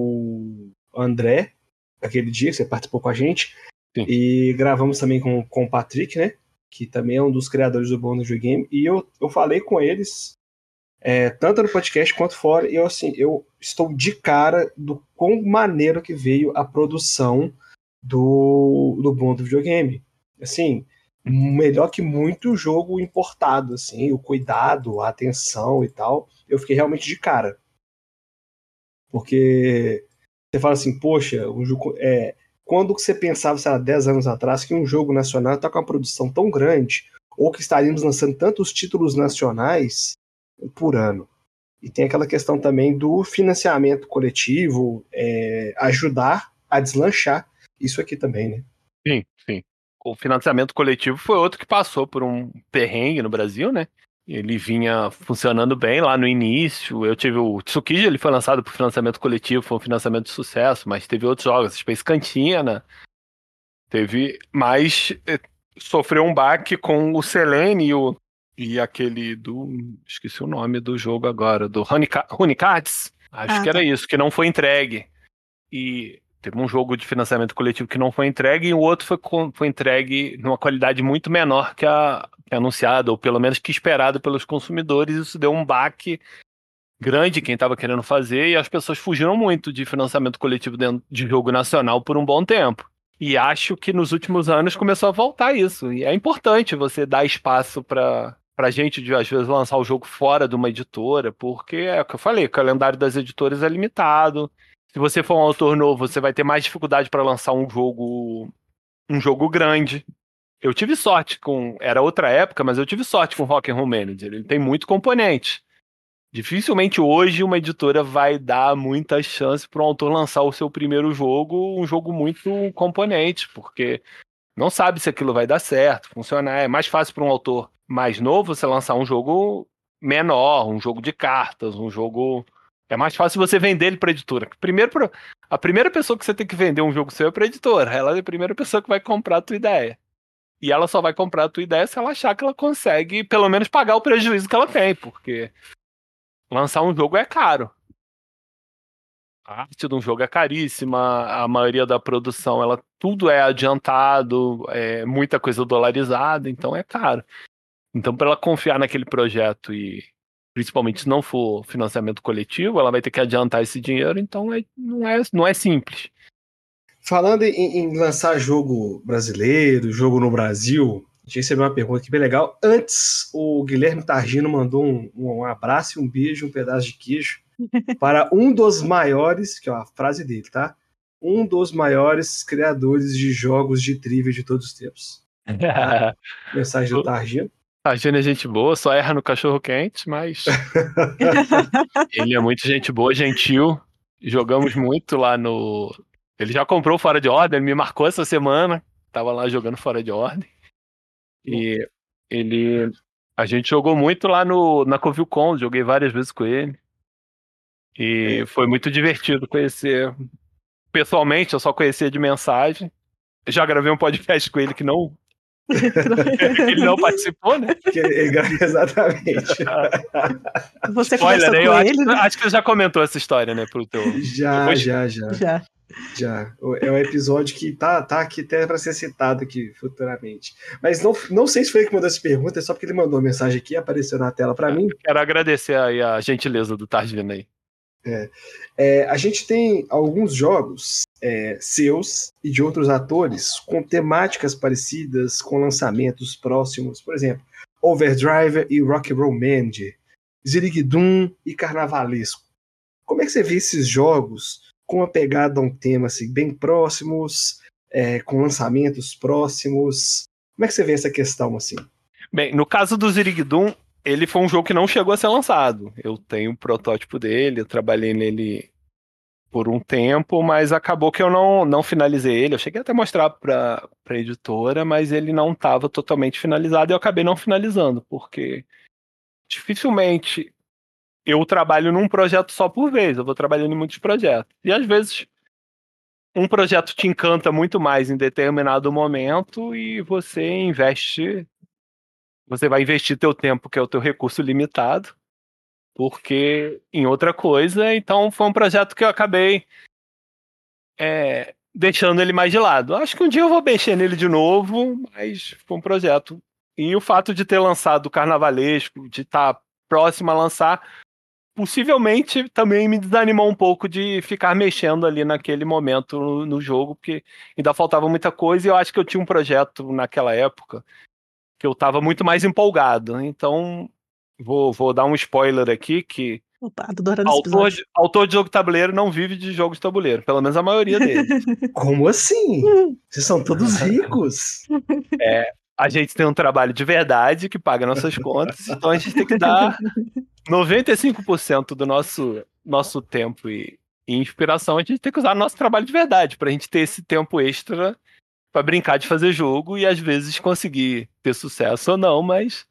o André, aquele dia que você participou com a gente, Sim. e gravamos também com, com o Patrick, né? Que também é um dos criadores do Bônus Game. E eu, eu falei com eles é, tanto no podcast quanto fora, e eu, assim, eu estou de cara do quão maneiro que veio a produção do, do bom do videogame. Assim, melhor que muito jogo importado, assim, o cuidado, a atenção e tal. Eu fiquei realmente de cara. Porque você fala assim, poxa, um jogo, é, quando você pensava, sei lá, 10 anos atrás, que um jogo nacional está com uma produção tão grande, ou que estaríamos lançando tantos títulos nacionais, por ano. E tem aquela questão também do financiamento coletivo, é, ajudar a deslanchar isso aqui também, né? Sim, sim. O financiamento coletivo foi outro que passou por um perrengue no Brasil, né? Ele vinha funcionando bem lá no início. Eu tive o Tsukiji, ele foi lançado por financiamento coletivo, foi um financiamento de sucesso, mas teve outros jogos, Space Cantina. Teve, mas eh, sofreu um baque com o Selene e o e aquele do. Esqueci o nome do jogo agora, do Rune Cards. Acho ah, que era tá. isso, que não foi entregue. E teve um jogo de financiamento coletivo que não foi entregue e o outro foi, foi entregue numa qualidade muito menor que a, que a anunciada, ou pelo menos que esperado pelos consumidores. Isso deu um baque grande quem estava querendo fazer e as pessoas fugiram muito de financiamento coletivo dentro de jogo nacional por um bom tempo. E acho que nos últimos anos começou a voltar isso. E é importante você dar espaço para pra gente de às vezes lançar o jogo fora de uma editora, porque é o que eu falei, o calendário das editoras é limitado. Se você for um autor novo, você vai ter mais dificuldade para lançar um jogo um jogo grande. Eu tive sorte com, era outra época, mas eu tive sorte com Rock and Roll Manager. Ele tem muito componente. Dificilmente hoje uma editora vai dar muita chance para um autor lançar o seu primeiro jogo, um jogo muito componente, porque não sabe se aquilo vai dar certo, funcionar. É mais fácil para um autor mais novo você lançar um jogo menor, um jogo de cartas, um jogo. É mais fácil você vender ele para editora. Primeiro, a primeira pessoa que você tem que vender um jogo seu é para editora. Ela é a primeira pessoa que vai comprar a tua ideia. E ela só vai comprar a tua ideia se ela achar que ela consegue, pelo menos, pagar o prejuízo que ela tem, porque lançar um jogo é caro. A arte de um jogo é caríssima, a maioria da produção, ela tudo é adiantado, é muita coisa dolarizada, então é caro. Então, para ela confiar naquele projeto e principalmente se não for financiamento coletivo, ela vai ter que adiantar esse dinheiro, então é, não, é, não é simples. Falando em, em, lançar jogo brasileiro, jogo no Brasil, a gente recebeu uma pergunta aqui bem legal. Antes, o Guilherme Targino mandou um, um abraço, um beijo, um pedaço de queijo para um dos maiores, que é a frase dele, tá? Um dos maiores criadores de jogos de trivia de todos os tempos. [LAUGHS] Mensagem do Targino. Jane é gente boa, só erra no cachorro quente, mas. [LAUGHS] ele é muito gente boa, gentil. Jogamos muito lá no. Ele já comprou fora de ordem, ele me marcou essa semana. Tava lá jogando fora de ordem. E ele. A gente jogou muito lá no, na Covilcon, joguei várias vezes com ele. E foi muito divertido conhecer. Pessoalmente, eu só conhecia de mensagem. Já gravei um podcast com ele que não [LAUGHS] ele não participou, né? exatamente. [LAUGHS] Você Spoiler, né? eu acho, ele, né? acho, que você já comentou essa história, né, pro teu. Já, Depois... já, já, já. Já. É um episódio que tá, tá aqui até para ser citado aqui futuramente. Mas não, não sei se foi ele que mandou essa pergunta, é só porque ele mandou uma mensagem aqui e apareceu na tela para mim. Quero agradecer aí a gentileza do Targino aí. É. É, a gente tem alguns jogos é, seus e de outros atores com temáticas parecidas, com lançamentos próximos. Por exemplo, Overdrive e Rock Roll Band, Zirigdum e Carnavalesco. Como é que você vê esses jogos com uma pegada a um tema assim, bem próximos, é, com lançamentos próximos? Como é que você vê essa questão assim? Bem, no caso do Zirigdum, ele foi um jogo que não chegou a ser lançado. Eu tenho um protótipo dele, eu trabalhei nele por um tempo, mas acabou que eu não, não finalizei ele. Eu cheguei até a mostrar para a editora, mas ele não estava totalmente finalizado e eu acabei não finalizando, porque dificilmente eu trabalho num projeto só por vez, eu vou trabalhando em muitos projetos. E às vezes um projeto te encanta muito mais em determinado momento e você investe você vai investir teu tempo, que é o teu recurso limitado, porque em outra coisa. Então foi um projeto que eu acabei é, deixando ele mais de lado. Acho que um dia eu vou mexer nele de novo, mas foi um projeto. E o fato de ter lançado o Carnavalesco, de estar tá próximo a lançar, possivelmente também me desanimou um pouco de ficar mexendo ali naquele momento no, no, jogo, porque ainda faltava muita coisa e eu acho que eu tinha um projeto naquela época que eu estava muito mais empolgado. Então, vou, vou dar um spoiler aqui que Opa, adorando autor, de, autor de jogo de tabuleiro não vive de jogos de tabuleiro, pelo menos a maioria deles. [LAUGHS] Como assim? [LAUGHS] Vocês são todos ricos. É, a gente tem um trabalho de verdade que paga nossas contas, então a gente tem que dar 95% do nosso, nosso tempo e, e, inspiração, a gente tem que usar nosso trabalho de verdade, para a gente ter esse tempo extra para brincar de fazer jogo e às vezes conseguir ter sucesso ou não, mas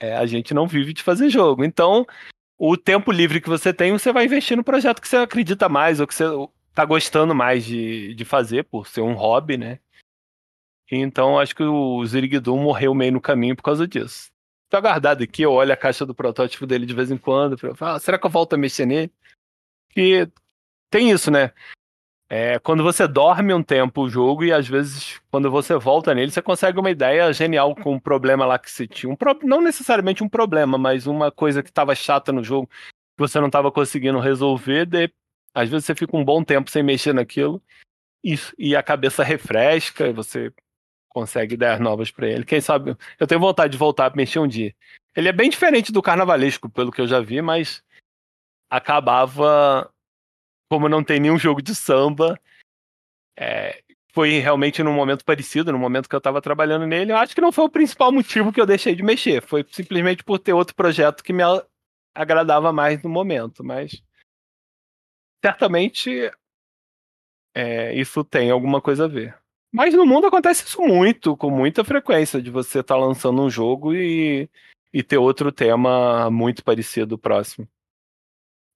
é, a gente não vive de fazer jogo. Então, o tempo livre que você tem, você vai investir no projeto que você acredita mais ou que você tá gostando mais de, de fazer, por ser um hobby, né? Então, acho que o Zirigdum morreu meio no caminho por causa disso. Tô guardado aqui, eu olho a caixa do protótipo dele de vez em quando, falo, ah, será que eu volto a mexer nele? E tem isso, né? É, quando você dorme um tempo o jogo e às vezes quando você volta nele, você consegue uma ideia genial com um problema lá que você tinha. Um pro... Não necessariamente um problema, mas uma coisa que estava chata no jogo, que você não estava conseguindo resolver. De... Às vezes você fica um bom tempo sem mexer naquilo e, e a cabeça refresca e você consegue ideias novas para ele. Quem sabe, eu tenho vontade de voltar a mexer um dia. Ele é bem diferente do carnavalesco, pelo que eu já vi, mas acabava como não tem nenhum jogo de samba, é, foi realmente num momento parecido, no momento que eu estava trabalhando nele. Eu acho que não foi o principal motivo que eu deixei de mexer. Foi simplesmente por ter outro projeto que me agradava mais no momento. Mas certamente é, isso tem alguma coisa a ver. Mas no mundo acontece isso muito, com muita frequência, de você estar tá lançando um jogo e, e ter outro tema muito parecido próximo.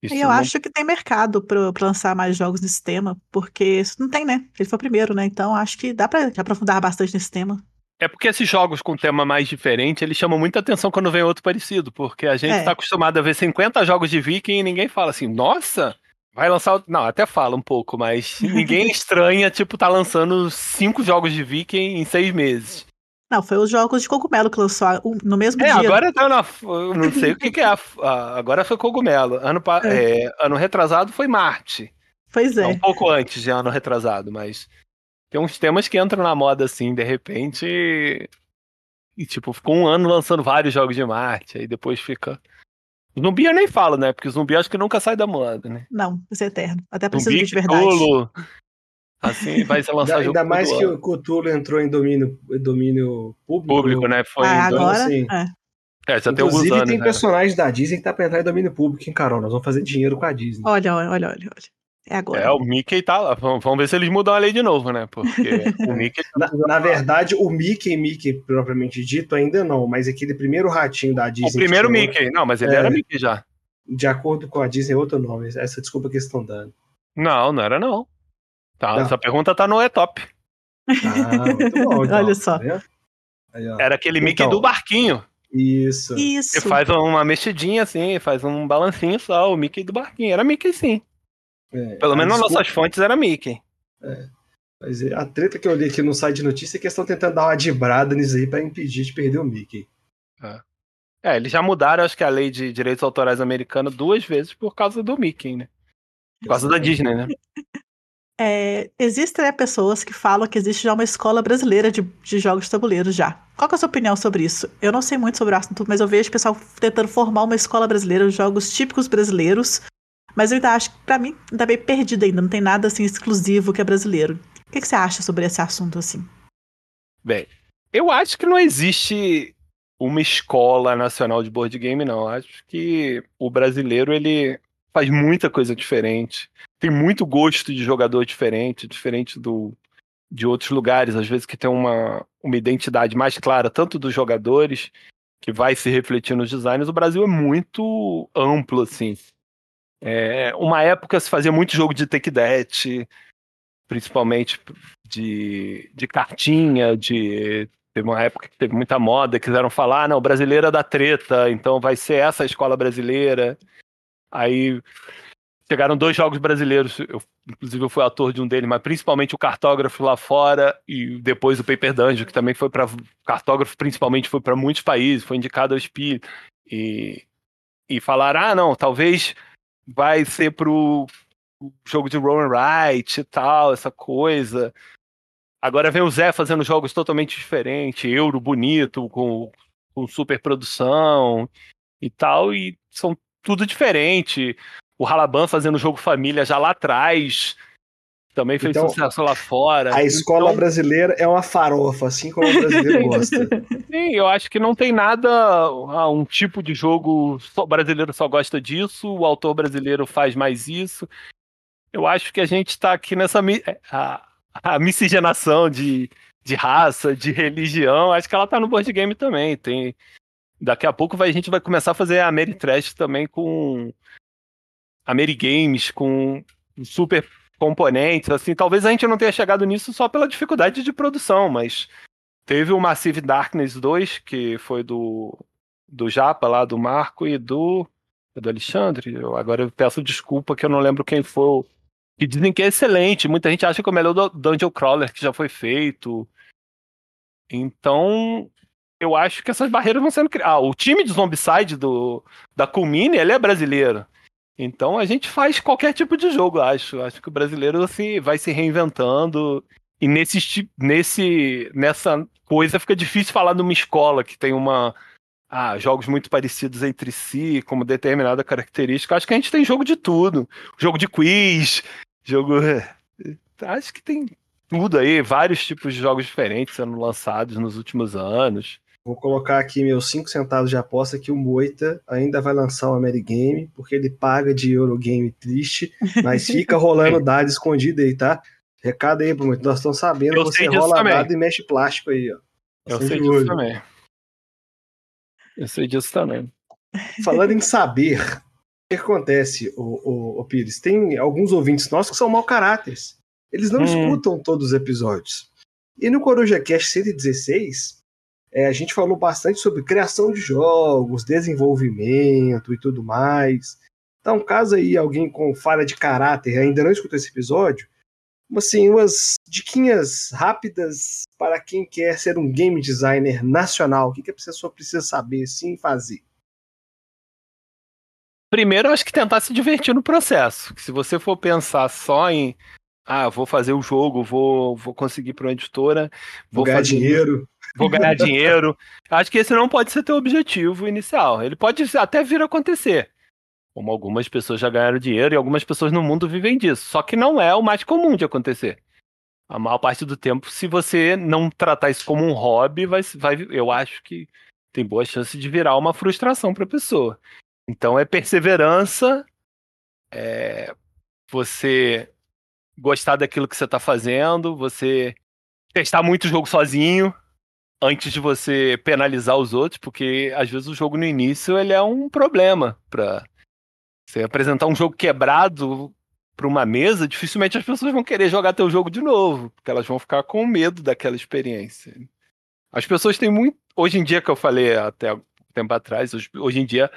Isso e eu não... acho que tem mercado para lançar mais jogos nesse tema, porque isso não tem, né? Ele foi o primeiro, né? Então acho que dá para aprofundar bastante nesse tema. É porque esses jogos com tema mais diferente, eles chamam muita atenção quando vem outro parecido, porque a gente É. tá acostumado a ver 50 jogos de Viking e ninguém fala assim, nossa, vai lançar. outro-" Não, até fala um pouco, mas [LAUGHS] ninguém estranha, tipo, tá lançando cinco jogos de Viking em seis meses. Não, foi os jogos de cogumelo que lançou no mesmo É, dia. agora tá na. eu Não sei o que, que é. a- a- agora foi cogumelo. Ano, pa- é, ano retrasado foi Marte. Pois é. Um pouco antes de ano retrasado, mas tem uns temas que entram na moda assim, de repente. E, e, tipo, ficou um ano lançando vários jogos de Marte, aí depois fica. Zumbi eu nem falo, né? Porque zumbi acho que nunca sai da moda, né? Não, isso é eterno. Até precisa Zumbi, de verdade. Cthulhu. Assim, vai ser Ainda, lançado jogo ainda mais que o Cthulhu entrou em domínio, domínio público. público, né? Foi Ah, então, agora. assim, é. É, já tem alguns Inclusive, anos. tem né? personagens da Disney que tá pra entrar em domínio público, hein, Carol? Nós vamos fazer dinheiro com a Disney. Olha, olha, olha, olha. olha. É agora. É, o Mickey tá lá. Vamos vamos ver se eles mudam a lei de novo, né? Porque o [LAUGHS] Mickey. Na, na verdade, o Mickey, Mickey propriamente dito, ainda não, mas aquele primeiro ratinho da Disney. O primeiro Mickey. Não, mas ele É. era Mickey já. De acordo com a Disney, é outro nome. Essa desculpa que eles estão dando. Não, não era não. Tá, Não. Essa pergunta tá no E-Top. Ah, muito bom. [LAUGHS] então, Olha só. tá vendo? Aí. Era aquele Mickey Então. do barquinho. Isso. Isso. Você faz uma mexidinha assim, faz um balancinho só, o Mickey do barquinho. Era Mickey sim. É, Pelo menos nas desculpa- nossas fontes era Mickey. Mas é, a treta que eu li aqui no site de notícia é que eles estão tentando dar uma dibrada nisso aí pra impedir de perder o Mickey. É, eles já mudaram, acho que a lei de direitos autorais americana duas vezes por causa do Mickey, né? Por causa da Disney, né? [LAUGHS] É, existem né, pessoas que falam que existe já uma escola brasileira de, de jogos de tabuleiro já. Qual é a sua opinião sobre isso? Eu não sei muito sobre o assunto, mas eu vejo o pessoal tentando formar uma escola brasileira de jogos típicos brasileiros. Mas eu ainda acho que, pra mim, ainda bem perdido ainda. Não tem nada assim exclusivo que é brasileiro. O que, que você acha sobre esse assunto assim? Bem, eu acho que não existe uma escola nacional de board game, não. Acho que o brasileiro, ele faz muita coisa diferente. Tem muito gosto de jogador diferente, diferente do de outros lugares, às vezes que tem uma, uma identidade mais clara, tanto dos jogadores, que vai se refletir nos designs. O Brasil é muito amplo, assim. É, uma época se fazia muito jogo de take that, principalmente de, de cartinha, de teve uma época que teve muita moda, quiseram falar, "Ah, não, é da treta, então vai ser essa a escola brasileira. Aí chegaram dois jogos brasileiros, eu, inclusive eu fui ator de um deles, mas principalmente o cartógrafo lá fora e depois o Paper Dungeon, que também foi para cartógrafo, principalmente foi para muitos países, foi indicado ao SPI e e falaram, ah, não, talvez vai ser pro jogo de Rowan Wright e tal, essa coisa. Agora vem o Zé fazendo jogos totalmente diferentes, euro bonito, com, com super produção e tal, e são tudo diferente. O Halaban fazendo jogo família já lá atrás, também fez Então, sucesso lá fora. A escola Então, brasileira é uma farofa, assim como o brasileiro [LAUGHS] gosta. Sim, eu acho que não tem nada, ah, um tipo de jogo só, o brasileiro só gosta disso, o autor brasileiro faz mais isso. Eu acho que a gente está aqui nessa mi- a, a miscigenação de, de raça, de religião, acho que ela tá no board game também. Tem daqui a pouco vai, a gente vai começar a fazer a Ameritrash também com Amerigames, com super componentes, assim, talvez a gente não tenha chegado nisso só pela dificuldade de produção, mas Teve o Massive Darkness 2, que foi do, do Japa lá, do Marco e do, é do Alexandre. Eu, agora eu peço desculpa que eu não lembro quem foi. Que dizem que é excelente. Muita gente acha que é o melhor do Dungeon Crawler que já foi feito. Então, eu acho que essas barreiras vão sendo criadas. Ah, o time de Zombicide do, da Culmine, ele é brasileiro. Então a gente faz qualquer tipo de jogo, acho. Acho que o brasileiro se, vai se reinventando. E nesse, nesse, nessa coisa fica difícil falar de uma escola que tem uma. Ah, jogos muito parecidos entre si, como determinada característica. Acho que a gente tem jogo de tudo. Jogo de quiz, jogo. [LAUGHS] Acho que tem tudo aí, vários tipos de jogos diferentes sendo lançados nos últimos anos. Vou colocar aqui meus 5 centavos de aposta que o Moita ainda vai lançar o Amerigame, porque ele paga de Eurogame triste, mas [LAUGHS] fica rolando dado escondido aí, tá? Recado aí, Moita. Nós estamos sabendo, Eu você disso rola também. dado e mexe plástico aí, ó. Eu sei disso olho. também. Eu sei disso também. Falando em saber, o que acontece, o, o, Pires? Tem alguns ouvintes nossos que são mau caráteres. Eles não Hum. escutam todos os episódios. E no Coruja Cast 116, é, a gente falou bastante sobre criação de jogos, desenvolvimento e tudo mais. Então, caso aí alguém com falha de caráter ainda não escutou esse episódio, assim, umas diquinhas rápidas para quem quer ser um game designer nacional. O que, que a pessoa precisa saber, sim, fazer? Primeiro, acho que tentar se divertir no processo. Se você for pensar só em ah, vou fazer o jogo, vou, vou conseguir para uma editora, vou, vou ganhar fazer, dinheiro. Vou ganhar [LAUGHS] dinheiro. Acho que esse não pode ser teu objetivo inicial. Ele pode até vir a acontecer. Como algumas pessoas já ganharam dinheiro e algumas pessoas no mundo vivem disso. Só que não é o mais comum de acontecer. A maior parte do tempo, se você não tratar isso como um hobby, vai, vai, eu acho que tem boa chance de virar uma frustração para a pessoa. Então é perseverança, é você gostar daquilo que você está fazendo, você testar muito o jogo sozinho antes de você penalizar os outros, porque às vezes o jogo no início ele é um problema para você apresentar um jogo quebrado para uma mesa, dificilmente as pessoas vão querer jogar teu jogo de novo, porque elas vão ficar com medo daquela experiência. As pessoas têm muito, hoje em dia que eu falei até tempo atrás, hoje em dia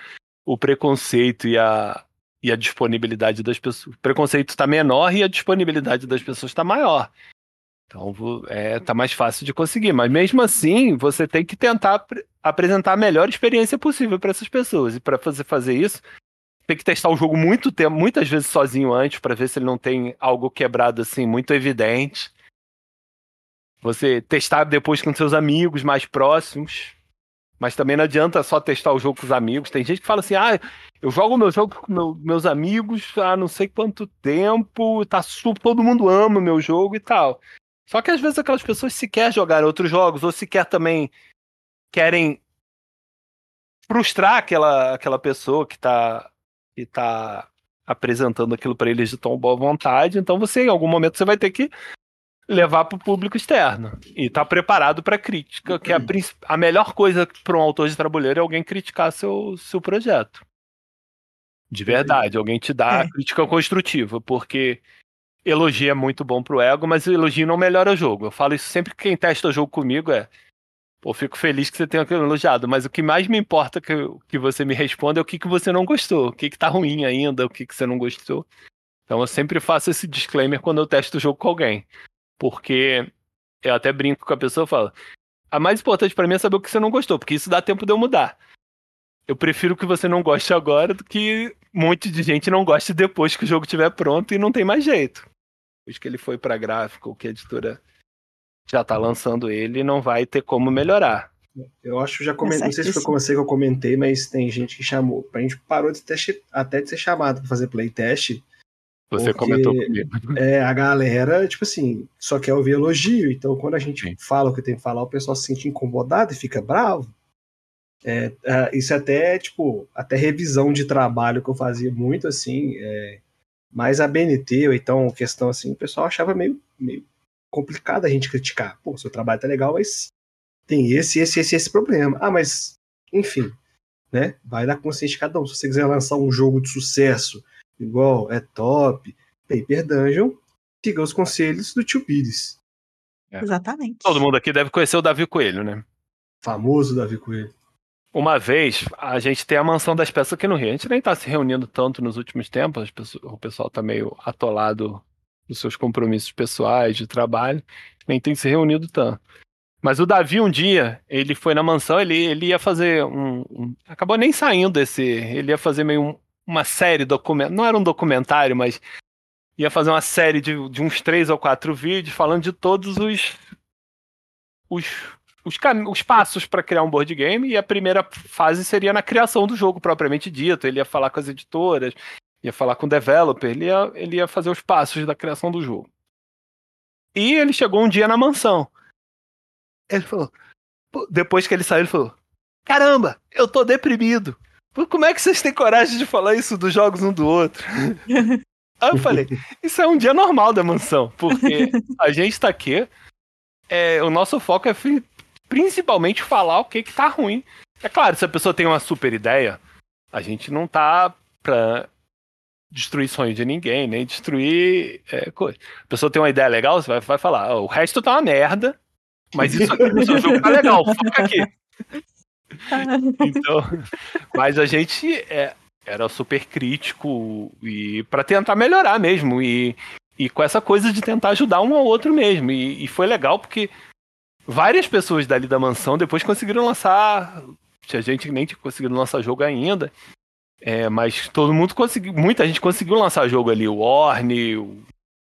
o preconceito e a e a disponibilidade das pessoas. O preconceito está menor e a disponibilidade das pessoas está maior. Então é, tá mais fácil de conseguir. Mas mesmo assim, você tem que tentar ap apresentar a melhor experiência possível para essas pessoas. E para fazer, fazer isso, tem que testar o jogo muito tempo, muitas vezes sozinho antes, para ver se ele não tem algo quebrado assim muito evidente. Você testar depois com seus amigos mais próximos. Mas também não adianta só testar o jogo com os amigos. Tem gente que fala assim: ah, eu jogo meu jogo com meu, meus amigos há não sei quanto tempo, tá super, todo mundo ama o meu jogo e tal. Só que às vezes aquelas pessoas sequer jogaram outros jogos, ou sequer também querem frustrar aquela, aquela pessoa que está que tá apresentando aquilo para eles de tão boa vontade. Então você, em algum momento, você vai ter que levar para o público externo e estar tá preparado para crítica, que é a, a melhor coisa para um autor de tabuleiro é alguém criticar seu, seu projeto. De verdade, alguém te dá é. crítica construtiva, porque elogio é muito bom pro ego, mas o elogio não melhora o jogo. Eu falo isso sempre que quem testa o jogo comigo é. Pô, fico feliz que você tenha elogiado, mas o que mais me importa que, que você me responda é o que, que você não gostou, o que, que tá ruim ainda, o que, que você não gostou. Então eu sempre faço esse disclaimer quando eu testo o jogo com alguém. Porque eu até brinco com a pessoa e falo: a mais importante para mim é saber o que você não gostou, porque isso dá tempo de eu mudar. Eu prefiro que você não goste agora do que um monte de gente não goste depois que o jogo estiver pronto e não tem mais jeito. Depois que ele foi para gráfico, que a editora já tá lançando ele, não vai ter como melhorar. Eu acho que já comentei, é não sei se foi com você que eu comentei, mas tem gente que chamou. A gente parou de teste, até de ser chamado para fazer playtest você Porque, comentou comigo. É, a galera, tipo assim, só quer ouvir elogio. Então, quando a gente Sim. fala o que tem que falar, o pessoal se sente incomodado e fica bravo. É, é, isso é até, tipo, até revisão de trabalho que eu fazia muito, assim, é, mais a BNT, ou então questão assim, o pessoal achava meio, meio complicado a gente criticar. Pô, seu trabalho tá legal, mas tem esse, esse, esse, esse problema. Ah, mas, enfim, né? Vai dar consciência de cada um. Se você quiser lançar um jogo de sucesso igual, é top, Paper Dungeon, siga os conselhos do tio Pires. É. Exatamente. Todo mundo aqui deve conhecer o Davi Coelho, né? Famoso Davi Coelho. Uma vez, a gente tem a mansão das peças aqui no Rio. A gente nem tá se reunindo tanto nos últimos tempos, o pessoal tá meio atolado nos seus compromissos pessoais, de trabalho, nem tem se reunido tanto. Mas o Davi, um dia, ele foi na mansão, ele, ele ia fazer um, um Acabou nem saindo desse. Ele ia fazer meio um, uma série documental. Não era um documentário, mas ia fazer uma série de, de uns três ou quatro vídeos falando de todos os. os, os, os passos para criar um board game. E a primeira fase seria na criação do jogo propriamente dito. Ele ia falar com as editoras, ia falar com o developer, ele ia, ele ia fazer os passos da criação do jogo. E ele chegou um dia na mansão. Ele falou. Depois que ele saiu, ele falou: Caramba, eu tô deprimido. Como é que vocês têm coragem de falar isso dos jogos um do outro? [LAUGHS] Aí eu falei, isso é um dia normal da mansão, porque a gente tá aqui, é, o nosso foco é principalmente falar o que que tá ruim. É claro, se a pessoa tem uma super ideia, a gente não tá pra destruir sonhos de ninguém, nem destruir é, coisa. A pessoa tem uma ideia legal, você vai, vai falar, oh, o resto tá uma merda, Mas isso aqui no seu jogo tá legal, foca aqui. [LAUGHS] Então, mas a gente é, era super crítico e para tentar melhorar mesmo e, e com essa coisa de tentar ajudar um ao outro mesmo. E, e foi legal porque várias pessoas dali da mansão depois conseguiram lançar. Tinha gente nem tinha conseguido lançar jogo ainda. É, mas todo mundo conseguiu. Muita gente conseguiu lançar jogo ali. O Orne, o,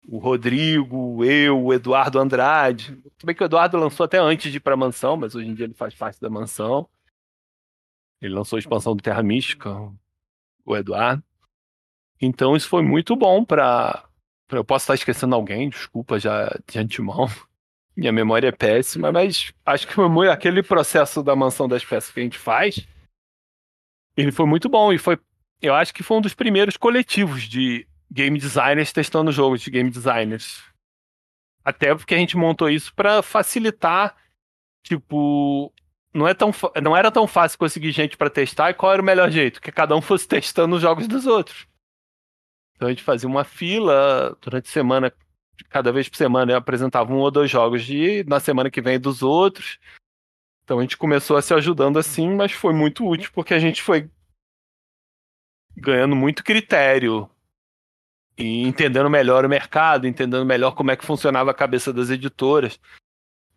o Rodrigo, eu, o Eduardo Andrade. Tudo bem que o Eduardo lançou até antes de ir pra mansão, mas hoje em dia ele faz parte da mansão. Ele lançou a expansão do Terra Mística, o Eduardo. Então isso foi muito bom para eu posso estar esquecendo alguém, desculpa já de antemão. Minha memória é péssima, mas acho que foi aquele processo da mansão das peças que a gente faz, ele foi muito bom e foi, eu acho que foi um dos primeiros coletivos de game designers testando jogos de game designers. Até porque a gente montou isso para facilitar, tipo, não, é tão, não era tão fácil conseguir gente para testar e qual era o melhor jeito? Que cada um fosse [LAUGHS] testando os jogos dos outros. Então a gente fazia uma fila durante a semana, cada vez por semana eu apresentava um ou dois jogos de na semana que vem dos outros. Então a gente começou a se ajudando assim, mas foi muito útil porque a gente foi ganhando muito critério e entendendo melhor o mercado, entendendo melhor como é que funcionava a cabeça das editoras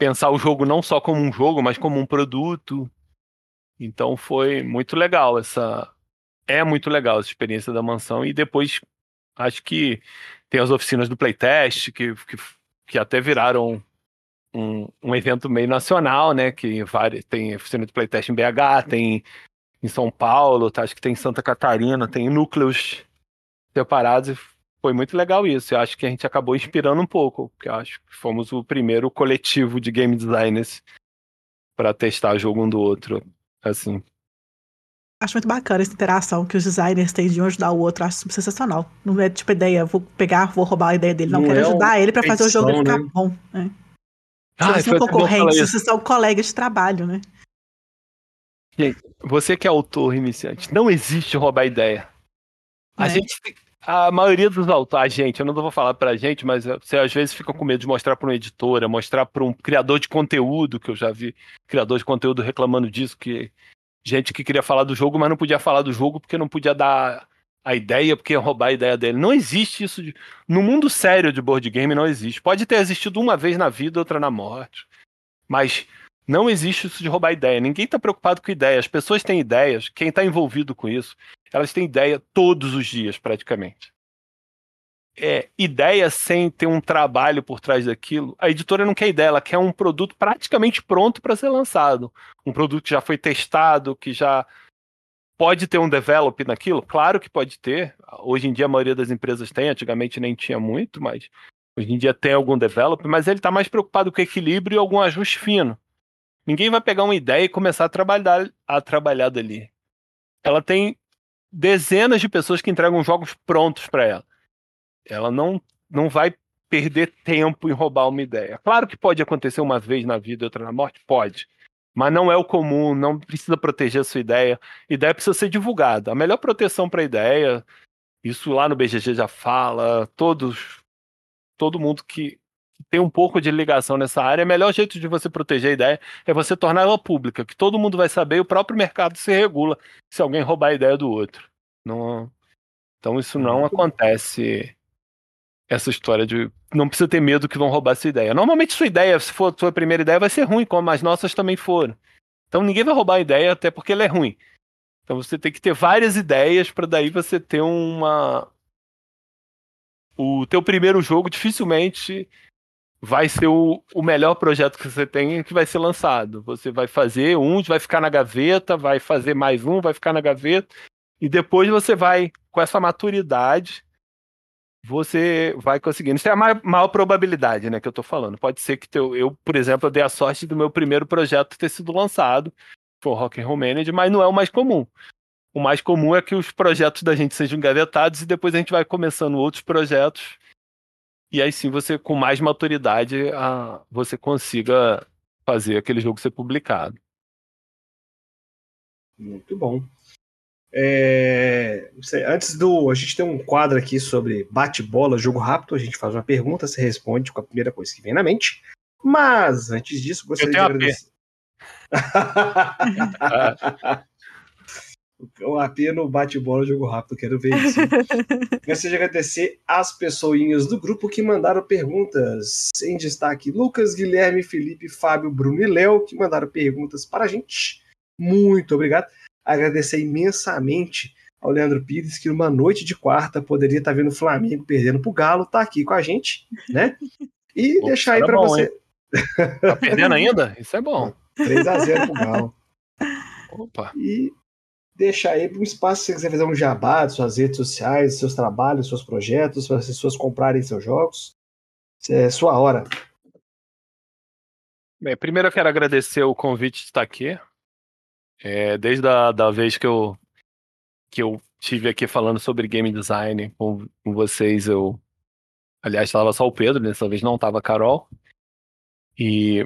pensar o jogo não só como um jogo, mas como um produto. Então foi muito legal essa. É muito legal essa experiência da mansão. E depois acho que tem as oficinas do Playtest, que, que, que até viraram um, um evento meio nacional, né? Que várias, tem oficina do Playtest em BH, tem em São Paulo, tá? acho que tem em Santa Catarina, tem núcleos separados foi muito legal isso. Eu acho que a gente acabou inspirando um pouco, porque acho que fomos o primeiro coletivo de game designers para testar jogo um do outro, assim. Acho muito bacana essa interação que os designers têm de um ajudar o outro. Acho sensacional. Não é tipo ideia, vou pegar, vou roubar a ideia dele. Não, não quero é ajudar ele para fazer o jogo ficar né? bom. Né? Ah, vocês são concorrentes, vocês são colegas de trabalho, né? Gente, você que é autor iniciante, não existe roubar ideia. A é. gente a maioria dos autores, a gente, eu não vou falar pra gente, mas você às vezes fica com medo de mostrar pra uma editora, mostrar pra um criador de conteúdo, que eu já vi criador de conteúdo reclamando disso, que gente que queria falar do jogo, mas não podia falar do jogo porque não podia dar a ideia, porque ia roubar a ideia dele. Não existe isso. De... No mundo sério de board game não existe. Pode ter existido uma vez na vida, outra na morte. Mas não existe isso de roubar ideia. Ninguém está preocupado com ideia. As pessoas têm ideias. Quem está envolvido com isso, elas têm ideia todos os dias, praticamente. É, ideia sem ter um trabalho por trás daquilo. A editora não quer ideia, ela quer um produto praticamente pronto para ser lançado. Um produto que já foi testado, que já pode ter um develop naquilo? Claro que pode ter. Hoje em dia a maioria das empresas tem, antigamente nem tinha muito, mas hoje em dia tem algum develop, mas ele está mais preocupado com equilíbrio e algum ajuste fino. Ninguém vai pegar uma ideia e começar a trabalhar, a trabalhar dali. Ela tem dezenas de pessoas que entregam jogos prontos para ela. Ela não, não vai perder tempo em roubar uma ideia. Claro que pode acontecer uma vez na vida e outra na morte, pode. Mas não é o comum, não precisa proteger a sua ideia. Ideia precisa ser divulgada. A melhor proteção para a ideia, isso lá no BGG já fala, todos, todo mundo que tem um pouco de ligação nessa área, o melhor jeito de você proteger a ideia é você tornar ela pública, que todo mundo vai saber e o próprio mercado se regula se alguém roubar a ideia do outro. Não... Então isso não acontece. Essa história de não precisa ter medo que vão roubar sua ideia. Normalmente sua ideia, se for sua primeira ideia, vai ser ruim, como as nossas também foram. Então ninguém vai roubar a ideia até porque ela é ruim. Então você tem que ter várias ideias para daí você ter uma o teu primeiro jogo dificilmente vai ser o, o melhor projeto que você tem que vai ser lançado. Você vai fazer um, vai ficar na gaveta, vai fazer mais um, vai ficar na gaveta, e depois você vai, com essa maturidade, você vai conseguindo. Isso é a maior, maior probabilidade, né, que eu tô falando. Pode ser que teu, eu, por exemplo, eu dei a sorte do meu primeiro projeto ter sido lançado, foi o Rock and Roll Manager, mas não é o mais comum. O mais comum é que os projetos da gente sejam engavetados e depois a gente vai começando outros projetos e aí sim você, com mais maturidade, a, você consiga fazer aquele jogo ser publicado. Muito bom. É, antes do. A gente tem um quadro aqui sobre bate-bola, jogo rápido. A gente faz uma pergunta, você responde com a primeira coisa que vem na mente. Mas, antes disso, gostaria de agradecer. [LAUGHS] o AP no bate-bola, jogo rápido, quero ver isso. [LAUGHS] Gostaria de agradecer as pessoinhas do grupo que mandaram perguntas. Em destaque, Lucas, Guilherme, Felipe, Fábio, Bruno e Léo, que mandaram perguntas para a gente. Muito obrigado. Agradecer imensamente ao Leandro Pires, que numa noite de quarta poderia estar vendo o Flamengo perdendo pro Galo, tá aqui com a gente, né? E Pô, deixar aí para você. Tá perdendo ainda? Isso é bom. 3x0 pro Galo. Opa. E deixar aí um espaço se você quiser fazer um jabá de suas redes sociais, seus trabalhos, seus projetos, para as pessoas comprarem seus jogos. É sua hora. Bem, primeiro eu quero agradecer o convite de estar aqui. É, desde a da vez que eu, que eu tive aqui falando sobre game design com, com vocês, eu. Aliás, estava só o Pedro, dessa vez não estava a Carol. E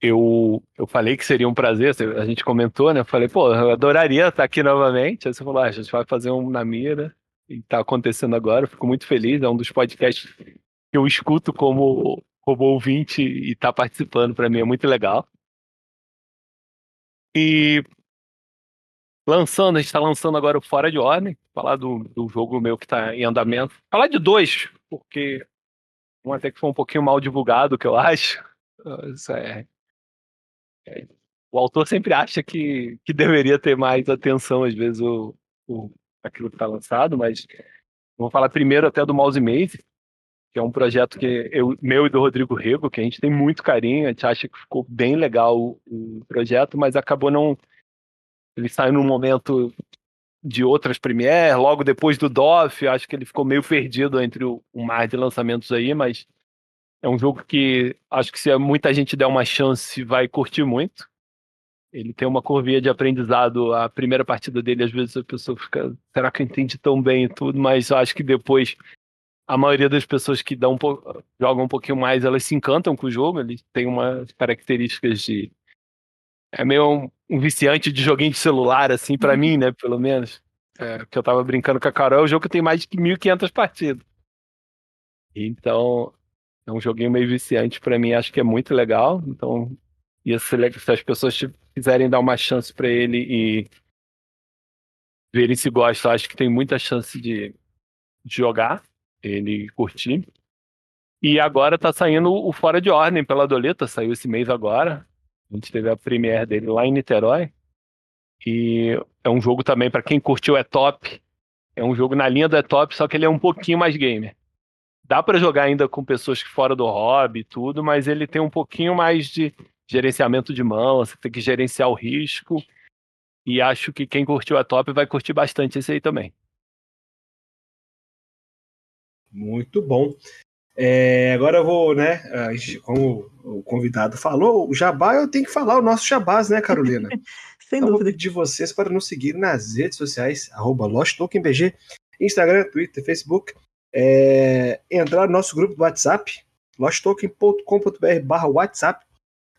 eu, eu falei que seria um prazer, a gente comentou, né? Eu falei, pô, eu adoraria estar aqui novamente. Aí você falou, ah, a gente vai fazer um na mira, e está acontecendo agora, eu fico muito feliz, é um dos podcasts que eu escuto como, como ouvinte e tá participando, para mim é muito legal. E lançando, a gente está lançando agora o Fora de Ordem, falar do, do jogo meu que está em andamento. Falar de dois, porque um até que foi um pouquinho mal divulgado, que eu acho. Isso é o autor sempre acha que, que deveria ter mais atenção, às vezes, o, o aquilo que está lançado, mas vou falar primeiro até do Mouse Maze, que é um projeto que eu, meu e do Rodrigo Rego, que a gente tem muito carinho, a gente acha que ficou bem legal o, o projeto, mas acabou não. Ele saiu num momento de outras Premiere, logo depois do DOF, acho que ele ficou meio perdido entre o, o mar de lançamentos aí, mas é um jogo que acho que se muita gente der uma chance, vai curtir muito. Ele tem uma curvinha de aprendizado. A primeira partida dele, às vezes a pessoa fica, será que eu entendi tão bem e tudo? Mas acho que depois a maioria das pessoas que dão um pouco, jogam um pouquinho mais, elas se encantam com o jogo. Ele tem umas características de é meio um, um viciante de joguinho de celular, assim, para uhum. mim, né? Pelo menos. É, que eu tava brincando com a Carol, é um jogo que tem mais de 1.500 partidas. Então, é um joguinho meio viciante para mim, acho que é muito legal. Então, legal se as pessoas quiserem dar uma chance para ele e verem se gostam, acho que tem muita chance de, de jogar, ele curtir. E agora tá saindo o Fora de Ordem pela Doleta, saiu esse mês agora. A gente teve a premiere dele lá em Niterói. E é um jogo também, para quem curtiu é top. É um jogo na linha do é top, só que ele é um pouquinho mais gamer dá para jogar ainda com pessoas que fora do hobby e tudo, mas ele tem um pouquinho mais de gerenciamento de mão, você tem que gerenciar o risco. E acho que quem curtiu a top vai curtir bastante esse aí também. Muito bom. É, agora eu vou, né? Como o convidado falou, o jabá eu tenho que falar o nosso jabás, né, Carolina? [LAUGHS] Sem então, dúvida. Vou pedir vocês para nos seguir nas redes sociais, arroba LostTokenBG, Instagram, Twitter, Facebook é, entrar no nosso grupo do WhatsApp, losttoken.com.br barra WhatsApp,